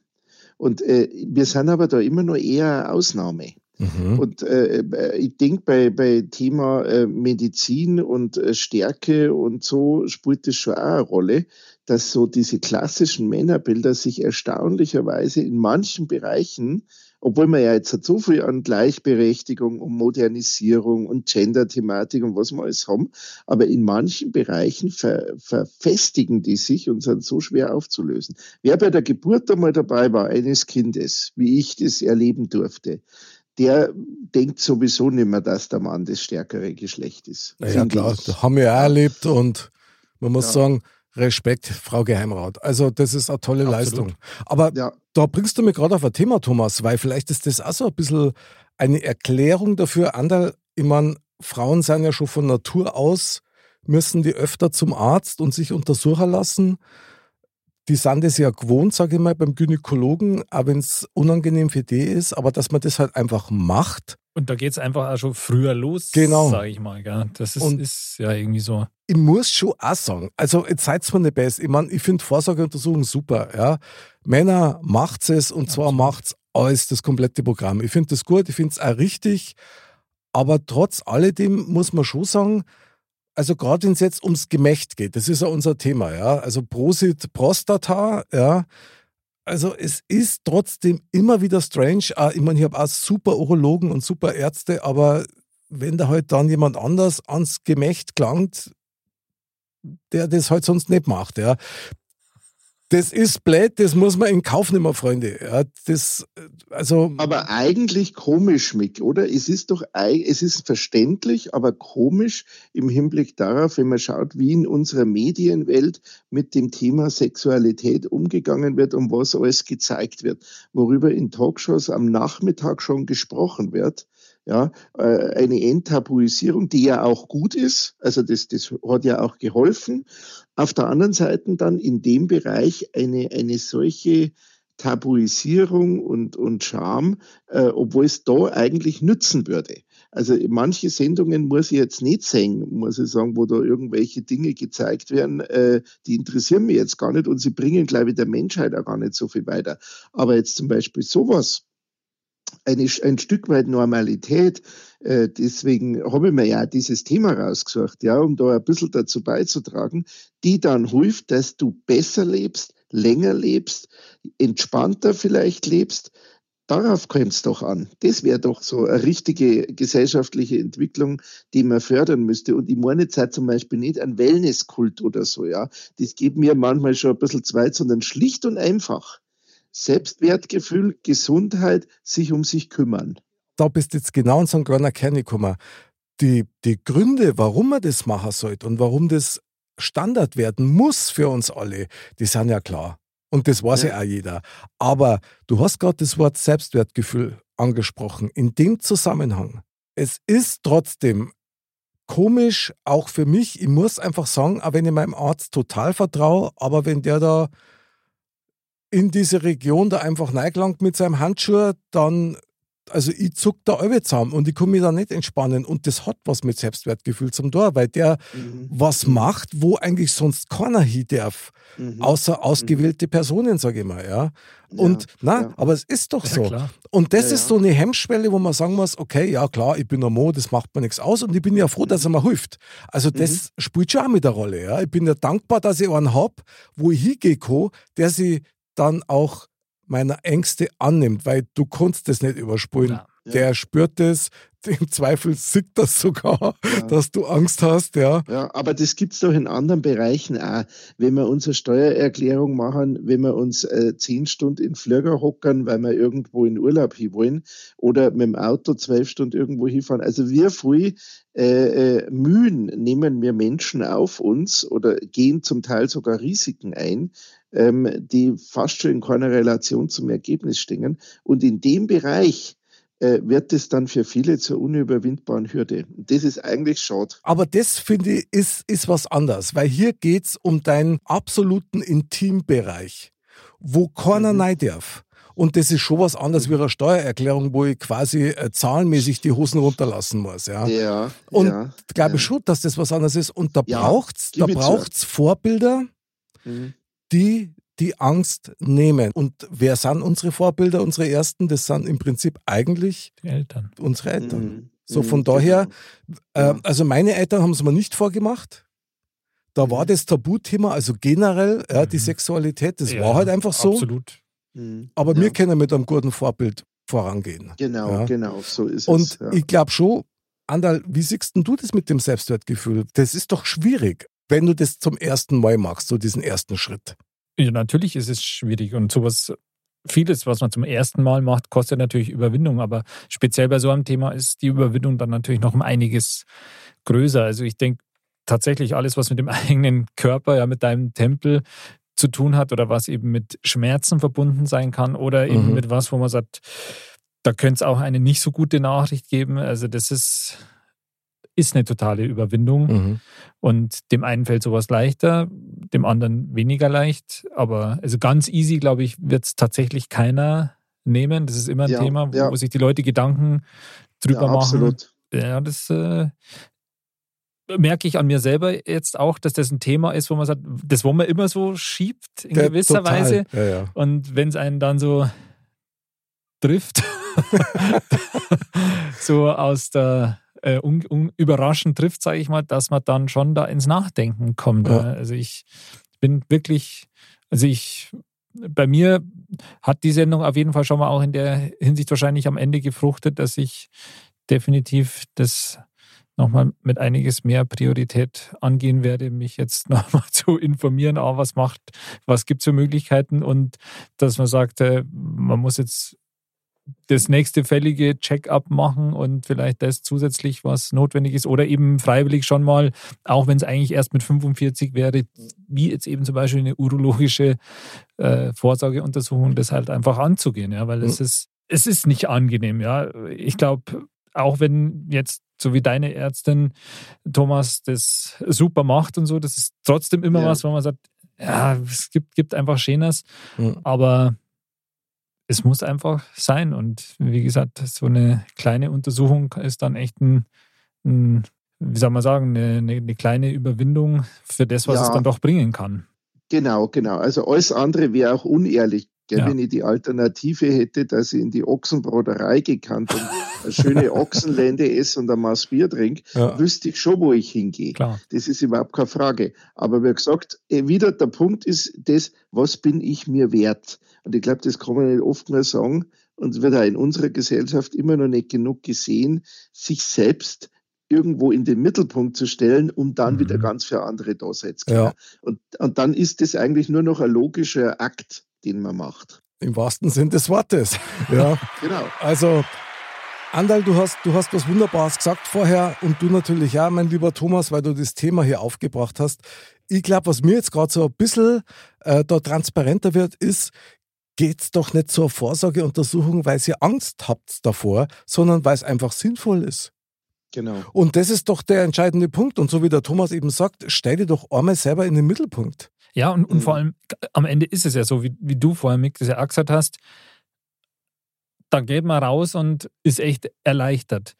Und äh, wir sind aber da immer nur eher eine Ausnahme. Mhm. Und äh, äh, ich denke, bei, bei Thema äh, Medizin und äh, Stärke und so spielt das schon auch eine Rolle, dass so diese klassischen Männerbilder sich erstaunlicherweise in manchen Bereichen, obwohl wir ja jetzt halt so viel an Gleichberechtigung und Modernisierung und Gender-Thematik und was wir alles haben, aber in manchen Bereichen ver, verfestigen die sich und sind so schwer aufzulösen. Wer bei der Geburt einmal dabei war eines Kindes, wie ich das erleben durfte, der denkt sowieso nicht mehr, dass der Mann das stärkere Geschlecht ist. Ja, klar, ich. das haben wir auch erlebt und man muss Ja. sagen, Respekt, Frau Geheimrat. Also, das ist eine tolle Absolut. Leistung. Aber Ja, da bringst du mich gerade auf ein Thema, Thomas, weil vielleicht ist das auch so ein bisschen eine Erklärung dafür. Anderl, ich meine, Frauen sind ja schon von Natur aus, müssen die öfter zum Arzt und sich untersuchen lassen. Die sind das ja gewohnt, sage ich mal, beim Gynäkologen, auch wenn es unangenehm für die ist, aber dass man das halt einfach macht. Und da geht es einfach auch schon früher los, Genau. sage ich mal. Gell? Das ist, Und- ist ja irgendwie so. ich muss schon auch sagen, also jetzt seid mir nicht besser. Ich meine, ich finde Vorsorgeuntersuchung super. Ja. Männer macht's es und zwar macht's alles das komplette Programm. Ich finde das gut, ich finde es auch richtig. Aber trotz alledem muss man schon sagen, also gerade wenn es jetzt ums Gemächt geht, das ist ja unser Thema, ja. Also Prosit Prostata, ja. Also es ist trotzdem immer wieder strange. Auch, Ich meine, ich habe auch super Urologen und super Ärzte, aber wenn da halt dann jemand anders ans Gemächt gelangt, der das halt sonst nicht macht, ja. Das ist blöd, das muss man in Kauf nehmen, Freunde. Ja, das, also, aber eigentlich komisch, Mick, oder? Es ist doch, es ist verständlich, aber komisch im Hinblick darauf, wenn man schaut, wie in unserer Medienwelt mit dem Thema Sexualität umgegangen wird und was alles gezeigt wird, worüber in Talkshows am Nachmittag schon gesprochen wird. Ja, äh, eine Enttabuisierung, die ja auch gut ist. Also das, das hat ja auch geholfen. Auf der anderen Seite dann in dem Bereich eine, eine solche Tabuisierung und, und Scham, äh, obwohl es da eigentlich nützen würde. Also manche Sendungen muss ich jetzt nicht sehen, muss ich sagen, wo da irgendwelche Dinge gezeigt werden, äh, die interessieren mich jetzt gar nicht und sie bringen, glaube ich, der Menschheit auch gar nicht so viel weiter. Aber jetzt zum Beispiel sowas, eine, ein Stück weit Normalität. Äh, deswegen habe ich mir ja dieses Thema rausgesucht, ja, um da ein bisschen dazu beizutragen, die dann hilft, dass du besser lebst, länger lebst, entspannter vielleicht lebst. Darauf kommt es doch an. Das wäre doch so eine richtige gesellschaftliche Entwicklung, die man fördern müsste. Und ich meine jetzt zum Beispiel nicht ein Wellnesskult oder so, ja. Das geht mir manchmal schon ein bisschen zu weit, sondern schlicht und einfach. Selbstwertgefühl, Gesundheit, sich um sich kümmern. da bist du jetzt genau in so einen kleinen Kern gekommen. Die, die Gründe, warum man das machen sollte und warum das Standard werden muss für uns alle, die sind ja klar. Und das weiß ja, Ja. auch jeder. Aber du hast gerade das Wort Selbstwertgefühl angesprochen. In dem Zusammenhang, es ist trotzdem komisch, auch für mich. Ich muss einfach sagen, auch wenn ich meinem Arzt total vertraue, aber wenn der da in diese Region da einfach reingelangt mit seinem Handschuh, dann also ich zuck da alle zusammen und ich kann mich da nicht entspannen. Und das hat was mit Selbstwertgefühl zum Tor, weil der Mhm. was macht, wo eigentlich sonst keiner hin darf. Mhm. Außer ausgewählte Personen, sage ich mal, ja. Und Ja, na, ja. aber es ist doch Ja, so. klar. Und das Ja, ist ja. so eine Hemmschwelle, wo man sagen muss, okay, ja klar, ich bin ein Mo, das macht mir nichts aus und ich bin ja froh, dass er mir hilft. Also Mhm. das spielt schon auch mit der Rolle. Ja. Ich bin ja dankbar, dass ich einen habe, wo ich hingehen kann, der sich dann auch meiner Ängste annimmt, weil du kannst das nicht überspulen. Ja. Der spürt das, (laughs) im Zweifel sieht das sogar, dass du Angst hast, ja. Ja, aber das gibt's doch in anderen Bereichen auch. Wenn wir unsere Steuererklärung machen, wenn wir uns äh, zehn Stunden in Flieger hockern, weil wir irgendwo in Urlaub hin wollen oder mit dem Auto zwölf Stunden irgendwo hinfahren. Also wie viel äh, äh, Mühen nehmen wir Menschen auf uns oder gehen zum Teil sogar Risiken ein, ähm, die fast schon in keiner Relation zum Ergebnis stehen. Und in dem Bereich äh, wird es dann für viele zur unüberwindbaren Hürde. Und das ist eigentlich schade. Aber das, finde ich, ist, ist was anderes, weil hier geht's um deinen absoluten Intimbereich, wo keiner Mhm. rein darf. Und das ist schon was anderes wie eine Steuererklärung, wo ich quasi äh, zahlenmäßig die Hosen runterlassen muss. Ja. Ja, Und ja, ich glaube ja. schon, dass das was anderes ist. Und da Ja, braucht's, da braucht's Vorbilder, Mhm. Die die Angst nehmen. Und wer sind unsere Vorbilder, unsere ersten? Das sind im Prinzip eigentlich Die Eltern. unsere Eltern. Mhm. So Mhm, von daher, genau. äh, also meine Eltern haben es mir nicht vorgemacht. Da war Mhm. das Tabuthema, also generell, ja, die Mhm. Sexualität, das Ja, war halt einfach so. Absolut. Mhm. Aber ja. wir können mit einem guten Vorbild vorangehen. Genau, Ja. genau, so ist Und es. Ja. ich glaube schon, Andal, wie siehst du das mit dem Selbstwertgefühl? Das ist doch schwierig, wenn du das zum ersten Mal machst, so diesen ersten Schritt. Ja, natürlich ist es schwierig und sowas, vieles, was man zum ersten Mal macht, kostet natürlich Überwindung, aber speziell bei so einem Thema ist die Überwindung dann natürlich noch um einiges größer. Also ich denke tatsächlich alles, was mit dem (laughs) eigenen Körper, ja mit deinem Tempel zu tun hat oder was eben mit Schmerzen verbunden sein kann oder eben Mhm. mit was, wo man sagt, da könnte es auch eine nicht so gute Nachricht geben. Also das ist, ist eine totale Überwindung. Mhm. Und dem einen fällt sowas leichter, dem anderen weniger leicht. Aber also ganz easy, glaube ich, wird es tatsächlich keiner nehmen. Das ist immer ein Ja, Thema, wo, ja. sich die Leute Gedanken drüber ja, machen. absolut. Ja, das äh, merke ich an mir selber jetzt auch, dass das ein Thema ist, wo man sagt, das wo man immer so schiebt in Der- gewisser total. Weise. Ja. Und wenn es einen dann so trifft, (laughs) so aus der äh, un, un, überraschend trifft, sage ich mal, dass man dann schon da ins Nachdenken kommt. Ja. Also ich bin wirklich, also ich, bei mir hat die Sendung auf jeden Fall schon mal auch in der Hinsicht wahrscheinlich am Ende gefruchtet, dass ich definitiv das nochmal mit einiges mehr Priorität angehen werde, mich jetzt (laughs) nochmal zu informieren, ah, was macht, was gibt es für Möglichkeiten und dass man sagt, äh, man muss jetzt das nächste fällige Check-up machen und vielleicht das zusätzlich, was notwendig ist oder eben freiwillig schon mal, auch wenn es eigentlich erst mit 45 wäre, wie jetzt eben zum Beispiel eine urologische äh, Vorsorgeuntersuchung, das halt einfach anzugehen, ja, weil es Mhm. ist, es ist nicht angenehm, ja. Ich glaube, auch wenn jetzt so wie deine Ärztin Thomas das super macht und so, das ist trotzdem immer Ja. was, wo man sagt, ja, es gibt, gibt einfach Schönes, Mhm. aber es muss einfach sein. Und wie gesagt, so eine kleine Untersuchung ist dann echt ein, ein wie soll man sagen, eine, eine, eine kleine Überwindung für das, was Ja. es dann doch bringen kann. Genau, genau. Also alles andere wäre auch unehrlich. Gell, Ja. Wenn ich die Alternative hätte, dass ich in die Ochsenbraterei gekannt und eine schöne (laughs) Ochsenlende esse und ein Maß Bier trinke, Ja. wüsste ich schon, wo ich hingehe. Klar. Das ist überhaupt keine Frage. Aber wie gesagt, eh, wieder der Punkt ist das, was bin ich mir wert? Und ich glaube, das kann man nicht oft mehr sagen und wird auch in unserer Gesellschaft immer noch nicht genug gesehen, sich selbst irgendwo in den Mittelpunkt zu stellen, um dann Mhm. wieder ganz für andere da sein zu Ja. können. Und, und dann ist das eigentlich nur noch ein logischer Akt, den man macht. Im wahrsten Sinn des Wortes. (laughs) Ja. Genau. Also, Andal, du hast, du hast was Wunderbares gesagt vorher und du natürlich auch, mein lieber Thomas, weil du das Thema hier aufgebracht hast. Ich glaube, was mir jetzt gerade so ein bisschen äh, da transparenter wird, ist, geht's doch nicht zur Vorsorgeuntersuchung, weil ihr Angst habt davor, sondern weil es einfach sinnvoll ist. Genau. Und das ist doch der entscheidende Punkt. Und so wie der Thomas eben sagt, stell dich doch einmal selber in den Mittelpunkt. Ja, und, und Mhm. vor allem am Ende ist es ja so, wie, wie du vorher, Mick, das ja auch gesagt hast, da geht man raus und ist echt erleichtert.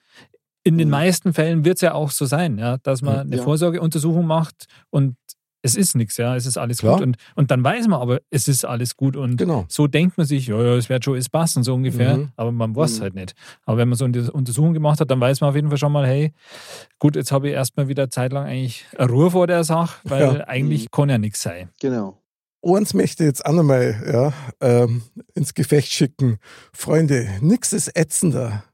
In den Mhm. meisten Fällen wird es ja auch so sein, ja, dass man eine Ja. Vorsorgeuntersuchung macht und es ist nichts, ja, es ist alles Klar. gut. Und, und dann weiß man aber, es ist alles gut. Und Genau. so denkt man sich, ja, ja, es wird schon alles passen, so ungefähr. Mhm. Aber man weiß es Mhm. halt nicht. Aber wenn man so eine Untersuchung gemacht hat, dann weiß man auf jeden Fall schon mal, hey, gut, jetzt habe ich erstmal wieder eine Zeit lang eigentlich Ruhe vor der Sache, weil Ja. eigentlich Mhm. kann ja nichts sein. Genau. Eins möchte ich jetzt auch nochmal ja, ähm, ins Gefecht schicken. Freunde, nichts ist ätzender,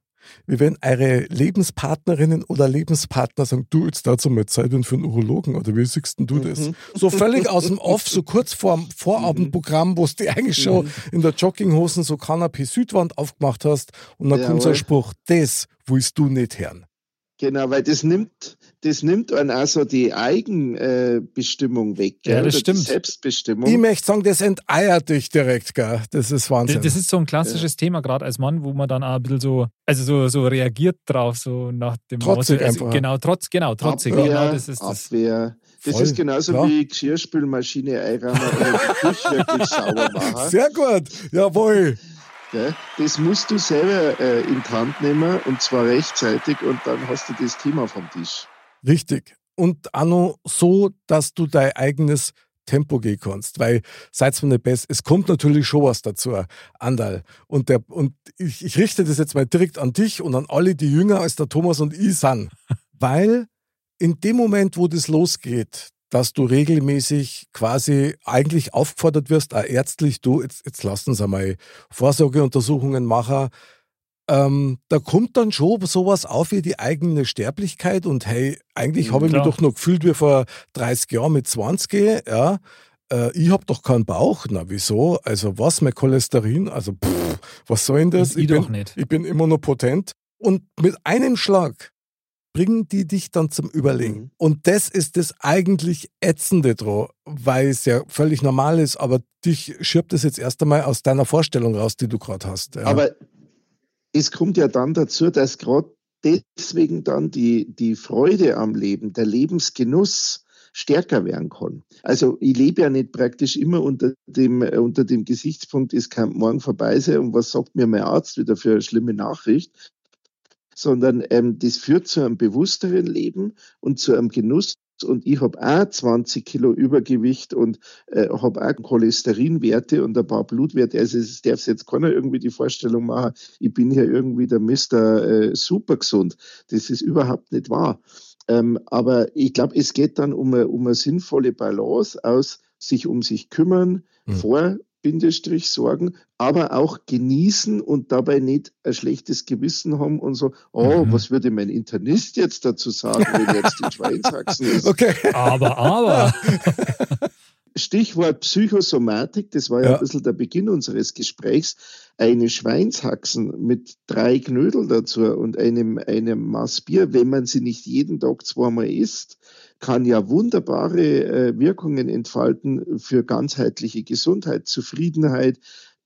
wie wenn eure Lebenspartnerinnen oder Lebenspartner sagen, du, jetzt dazu mal Zeit und für einen Urologen oder wie siehst denn du das? Mhm. So völlig aus dem Off, so kurz vor dem Vorabendprogramm, wo du eigentlich schon in der Jogginghosen so Kanapé Südwand aufgemacht hast und dann kommt so ein. Spruch, das willst du nicht hören. Genau, weil das nimmt, das nimmt einen also die Eigenbestimmung weg, Ja, das oder stimmt. Die Selbstbestimmung. Ich möchte sagen, das enteiert dich direkt, gell? Das ist Das, Wahnsinn. das ist so ein klassisches Thema, gerade als Mann, wo man dann auch ein bisschen so, also so, so reagiert drauf, so nach dem Trotzig Aussehen. einfach. Genau, trotz, genau, trotzig. Abwehr, genau, das ist das. Abwehr. Das Voll, ist genauso klar. wie Geschirrspülmaschine einräumen oder den Tisch (laughs) wirklich sauber machen. Sehr gut, jawohl. Das musst du selber äh, in die Hand nehmen und zwar rechtzeitig und dann hast du das Thema vom Tisch. Richtig. Und auch noch so, dass du dein eigenes Tempo gehen kannst, weil seid mir nicht besser. Es kommt natürlich schon was dazu, Andal. Und, der, und ich, ich richte das jetzt mal direkt an dich und an alle, die jünger als der Thomas und ich sind. (laughs) Weil in dem Moment, wo das losgeht, dass du regelmäßig quasi eigentlich aufgefordert wirst, auch ärztlich, du, jetzt, jetzt lass uns einmal Vorsorgeuntersuchungen machen, ähm, da kommt dann schon sowas auf wie die eigene Sterblichkeit und hey, eigentlich habe ich mich doch noch gefühlt wie vor 30 Jahren mit 20, ja. Äh, ich habe doch keinen Bauch. Na, wieso? Also was, mein Cholesterin? Also, pff, was soll denn das? Ich bin, doch nicht. ich bin immer noch potent. Und mit einem Schlag bringen die dich dann zum Überlegen. Mhm. Und das ist das eigentlich Ätzende dran, weil es ja völlig normal ist, aber dich schirbt es jetzt erst einmal aus deiner Vorstellung raus, die du gerade hast. Ja. Aber es kommt ja dann dazu, dass gerade deswegen dann die, die Freude am Leben, der Lebensgenuss stärker werden kann. Also ich lebe ja nicht praktisch immer unter dem, äh, unter dem Gesichtspunkt, es kann morgen vorbei sein und was sagt mir mein Arzt wieder für eine schlimme Nachricht, sondern ähm, das führt zu einem bewussteren Leben und zu einem Genuss. Und ich habe auch 20 Kilo Übergewicht und äh, habe auch Cholesterinwerte und ein paar Blutwerte. Also es darf jetzt keiner irgendwie die Vorstellung machen, ich bin hier irgendwie der Mr. Äh, super gesund. Das ist überhaupt nicht wahr. Ähm, aber ich glaube, es geht dann um eine, um eine sinnvolle Balance aus sich um sich kümmern, Mhm. vor Bindestrich sorgen, aber auch genießen und dabei nicht ein schlechtes Gewissen haben und so, oh, Mhm. was würde mein Internist jetzt dazu sagen, wenn jetzt die (laughs) Schweinshaxen ist? okay. Aber, aber. (laughs) Stichwort Psychosomatik, das war ja, Ja. ein bisschen der Beginn unseres Gesprächs. Eine Schweinshaxen mit drei Knödel dazu und einem, einem Maß Bier, wenn man sie nicht jeden Tag zweimal isst, kann ja wunderbare äh, Wirkungen entfalten für ganzheitliche Gesundheit, Zufriedenheit,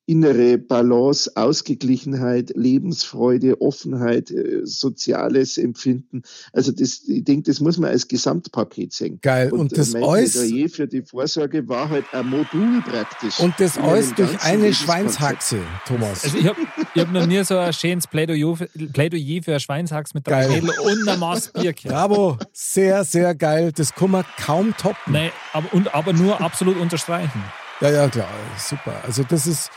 innere Balance, Ausgeglichenheit, Lebensfreude, Offenheit, äh, soziales Empfinden. Also das, ich denke, das muss man als Gesamtpaket sehen. Geil. Und, äh, das Plädoyer für die Vorsorge war halt ein Modul praktisch. und das alles durch eine. Schweinshaxe, Thomas. Also ich habe ich hab noch nie so ein schönes Plädoyer, für- Plädoyer für ein Schweinshax mit drei. Mädel und einem Maß Bier. Bravo. Sehr, sehr geil. Das kann man kaum toppen. Nein, aber, und, aber nur absolut unterstreichen. Ja, ja, klar. Super. Also das ist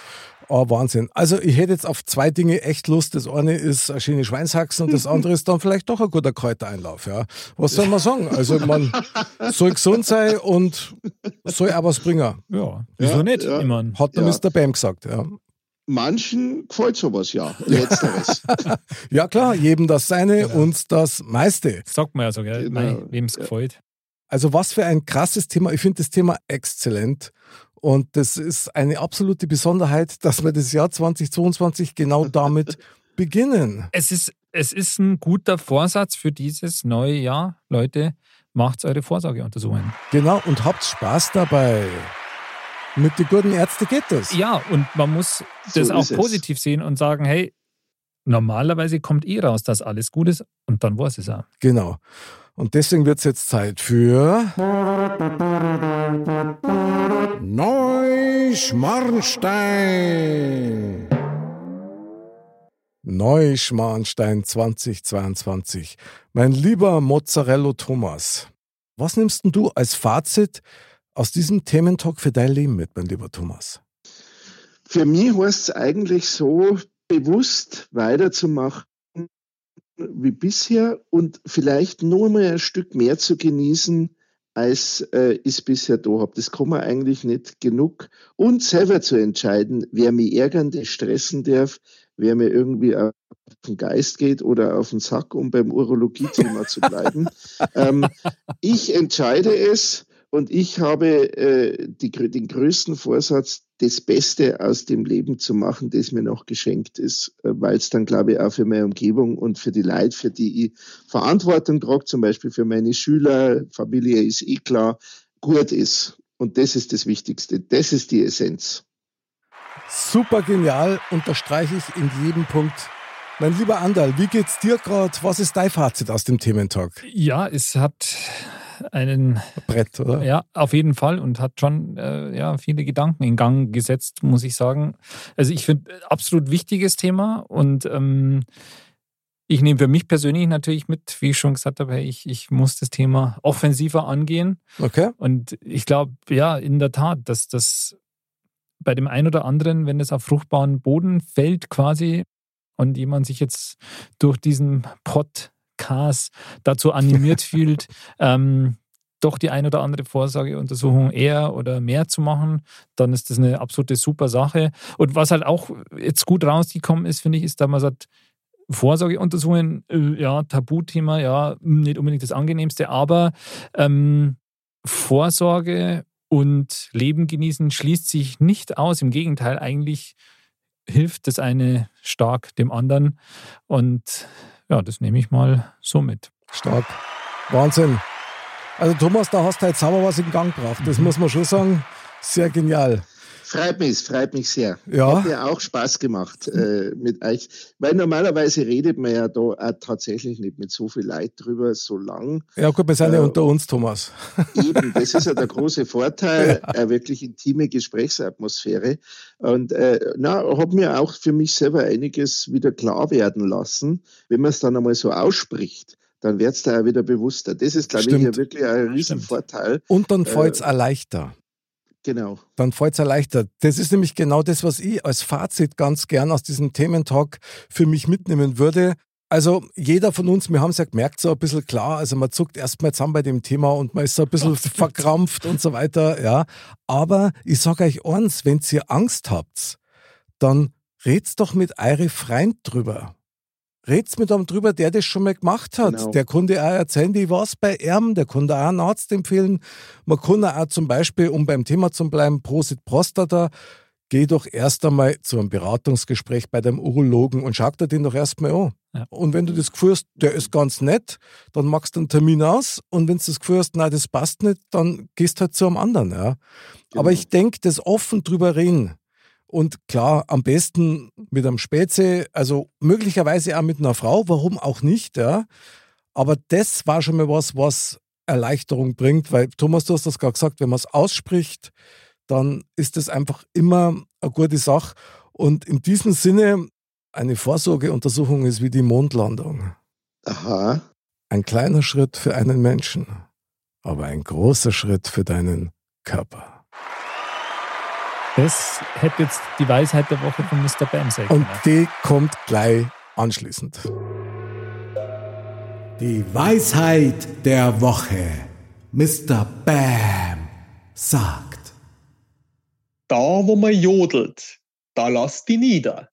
oh, Wahnsinn. Also ich hätte jetzt auf zwei Dinge echt Lust. Das eine ist eine schöne Schweinshaxen und das (laughs) andere ist dann vielleicht doch ein guter Kräutereinlauf. Ja. Was soll man sagen? Also man (laughs) soll gesund sein und soll auch was bringen. Ja, wieso Ja, nicht? ja. Hat der Ja. Mr. Bam gesagt. Ja. Manchen gefällt sowas ja. (laughs) Letzteres. ja klar, jedem das seine, uns das meiste. sagt man ja so, gell? Genau. Wem es Ja. gefällt. Also was für ein krasses Thema. Ich finde das Thema exzellent. Und das ist eine absolute Besonderheit, dass wir das Jahr 2022 genau damit (laughs) beginnen. Es ist, es ist ein guter Vorsatz für dieses neue Jahr. Leute, macht eure Vorsorgeuntersuchungen. Genau, und habt Spaß dabei. Mit den guten Ärzten geht das. Ja, und man muss das So auch ist es. positiv sehen und sagen, hey, normalerweise kommt eh raus, dass alles gut ist und dann war es auch. Genau. Und deswegen wird es jetzt Zeit für Neuschmarnstein. Neuschmarnstein 2022. Mein lieber Mozzarella Thomas, was nimmst du als Fazit aus diesem Thementalk für dein Leben mit, mein lieber Thomas? Für mich heißt es eigentlich so, bewusst weiterzumachen wie bisher und vielleicht nur mal ein Stück mehr zu genießen, als äh, ich bisher da habe. Das kann man eigentlich nicht genug. Und selber zu entscheiden, wer mich ärgern, der stressen darf, wer mir irgendwie auf den Geist geht oder auf den Sack, um beim Urologie-Thema zu bleiben. (laughs) ähm, ich entscheide es und ich habe äh, die, den größten Vorsatz, das Beste aus dem Leben zu machen, das mir noch geschenkt ist, äh, weil es dann, glaube ich, auch für meine Umgebung und für die Leute, für die ich Verantwortung trage, zum Beispiel für meine Schüler, Familie ist eh klar, gut ist. Und das ist das Wichtigste. Das ist die Essenz. Super genial, unterstreiche ich in jedem Punkt. Mein lieber Andal, wie geht's dir gerade? Was ist dein Fazit aus dem Thementag? Ja, es hat einen Brett, oder? Ja, auf jeden Fall und hat schon äh, ja, viele Gedanken in Gang gesetzt, muss ich sagen. Also ich finde absolut wichtiges Thema und ähm, ich nehme für mich persönlich natürlich mit, wie ich schon gesagt habe, ich, ich muss das Thema offensiver angehen. Okay. Und ich glaube, ja, in der Tat, dass das bei dem einen oder anderen, wenn es auf fruchtbaren Boden fällt quasi und jemand sich jetzt durch diesen Podcast dazu animiert (laughs) fühlt, ähm, doch die ein oder andere Vorsorgeuntersuchung eher oder mehr zu machen, dann ist das eine absolute super Sache. Und was halt auch jetzt gut rausgekommen ist, finde ich, ist, dass man sagt, Vorsorgeuntersuchungen, äh, ja, Tabuthema, ja, nicht unbedingt das angenehmste, aber ähm, Vorsorge und Leben genießen schließt sich nicht aus. Im Gegenteil, eigentlich hilft das eine stark dem anderen. Und ja, das nehme ich mal so mit. Stark. Wahnsinn. Also Thomas, da hast du jetzt sauber was in Gang gebracht. Das mhm. muss man schon sagen. Sehr genial. Freut mich, freut mich sehr. Ja. Hat mir auch Spaß gemacht äh, mit euch. Weil normalerweise redet man ja da auch tatsächlich nicht mit so viel Leid drüber, so lang. Ja gut, wir sind äh, ja unter uns, Thomas. (laughs) Eben, das ist ja der große Vorteil, ja. eine wirklich intime Gesprächsatmosphäre. Und äh, na, hat mir auch für mich selber einiges wieder klar werden lassen, wenn man es dann einmal so ausspricht dann wird es da auch wieder bewusster. Das ist, glaube ich, ja wirklich ein Riesenvorteil. Und dann fällt es äh, leichter. Genau. Dann fällt es erleichtert. Das ist nämlich genau das, was ich als Fazit ganz gern aus diesem Thementalk für mich mitnehmen würde. Also jeder von uns, wir haben es ja gemerkt, so ein bisschen klar, also man zuckt erstmal zusammen bei dem Thema und man ist so ein bisschen verkrampft und so weiter, ja. Aber ich sage euch eins, wenn ihr Angst habt, dann red's doch mit eure Freund drüber. Red's mit einem drüber, der das schon mal gemacht hat. Genau. Der konnte auch erzählen, wie war es bei ihm, der konnte auch einen Arzt empfehlen. Man kann auch zum Beispiel, um beim Thema zu bleiben, Prosit Prostata, geh doch erst einmal zu einem Beratungsgespräch bei dem Urologen und schau dir den doch erstmal an. Ja. Und wenn du das Gefühl hast, der ist ganz nett, dann machst du einen Termin aus. Und wenn du das Gefühl hast, nein, das passt nicht, dann gehst du halt zu einem anderen. Ja. Genau. Aber ich denke, das offen drüber reden, und klar, am besten mit einem Spätze, also möglicherweise auch mit einer Frau, warum auch nicht, ja. Aber das war schon mal was, was Erleichterung bringt, weil Thomas, du hast das gerade gesagt, wenn man es ausspricht, dann ist das einfach immer eine gute Sache. Und in diesem Sinne, eine Vorsorgeuntersuchung ist wie die Mondlandung. Aha. Ein kleiner Schritt für einen Menschen, aber ein großer Schritt für deinen Körper. Das hätte jetzt die Weisheit der Woche von Mr. Bam sein Und die kommt gleich anschließend. Die Weisheit der Woche. Mr. Bam sagt. Da, wo man jodelt, da lasst die nieder.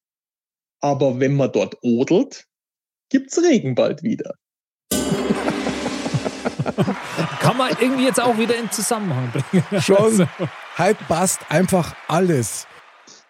Aber wenn man dort odelt, gibt's Regen bald wieder. (laughs) (laughs) Kann man irgendwie jetzt auch wieder in Zusammenhang bringen. Schon. Also. Heute passt einfach alles.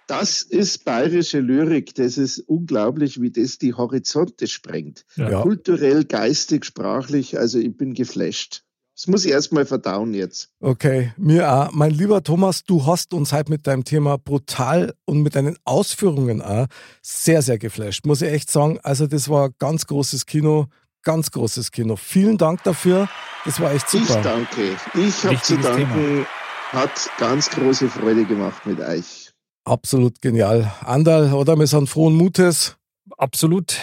Das ist bayerische Lyrik. Das ist unglaublich, wie das die Horizonte sprengt. Ja. Kulturell, geistig, sprachlich. Also ich bin geflasht. Das muss ich erstmal verdauen jetzt. Okay, mir auch. Mein lieber Thomas, du hast uns heute mit deinem Thema brutal und mit deinen Ausführungen auch sehr, sehr geflasht. Muss ich echt sagen. Also, das war ganz großes Kino ganz großes Kino. Vielen Dank dafür. Das war echt super. Ich danke. Ich habe zu danken. Thema. Hat ganz große Freude gemacht mit euch. Absolut genial. Andal, oder? Wir sind frohen Mutes. absolut.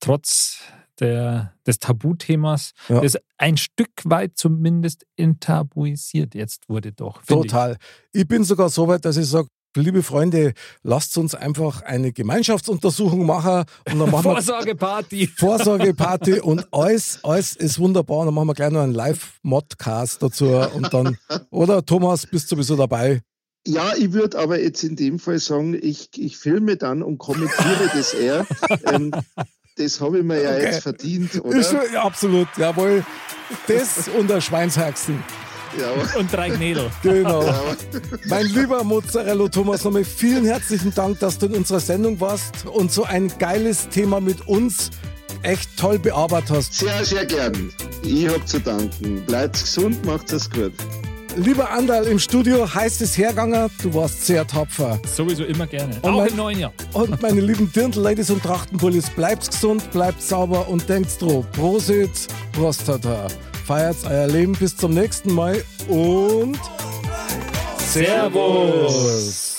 Trotz der, des Tabuthemas, Ja. das ein Stück weit zumindest enttabuisiert jetzt wurde doch. finde ich. Total. Ich. bin sogar so weit, dass ich sage, liebe Freunde, lasst uns einfach eine Gemeinschaftsuntersuchung machen und dann machen wir Vorsorgeparty. (laughs) Vorsorgeparty und alles, alles ist wunderbar. Und dann machen wir gleich noch einen Live-Modcast dazu und dann, oder Thomas, bist du sowieso dabei? Ja, ich würde aber jetzt in dem Fall sagen, ich, ich filme dann und kommentiere das eher. (laughs) Ähm, das habe ich mir ja Okay. jetzt verdient, Ist oder? schon, ja, absolut, jawohl. Das und der Schweinshaxen. Ja, aber- Und drei Gnädel. Genau. Mein lieber Mozzarella Thomas, nochmal vielen herzlichen Dank, dass du in unserer Sendung warst und so ein geiles Thema mit uns echt toll bearbeitet hast. sehr, sehr gern. Ich habe zu danken. Bleibt gesund, macht es gut. Lieber Andal im Studio, heißt es hergegangen, du warst sehr tapfer. Sowieso immer gerne. Und Auch mein- im neuen Jahr. Und meine lieben Dirndl-Ladies und Trachtenpullis, bleibt gesund, bleibt sauber und denkt dran. Prosit, Prostata. Feiert euer Leben bis zum nächsten Mal und Servus.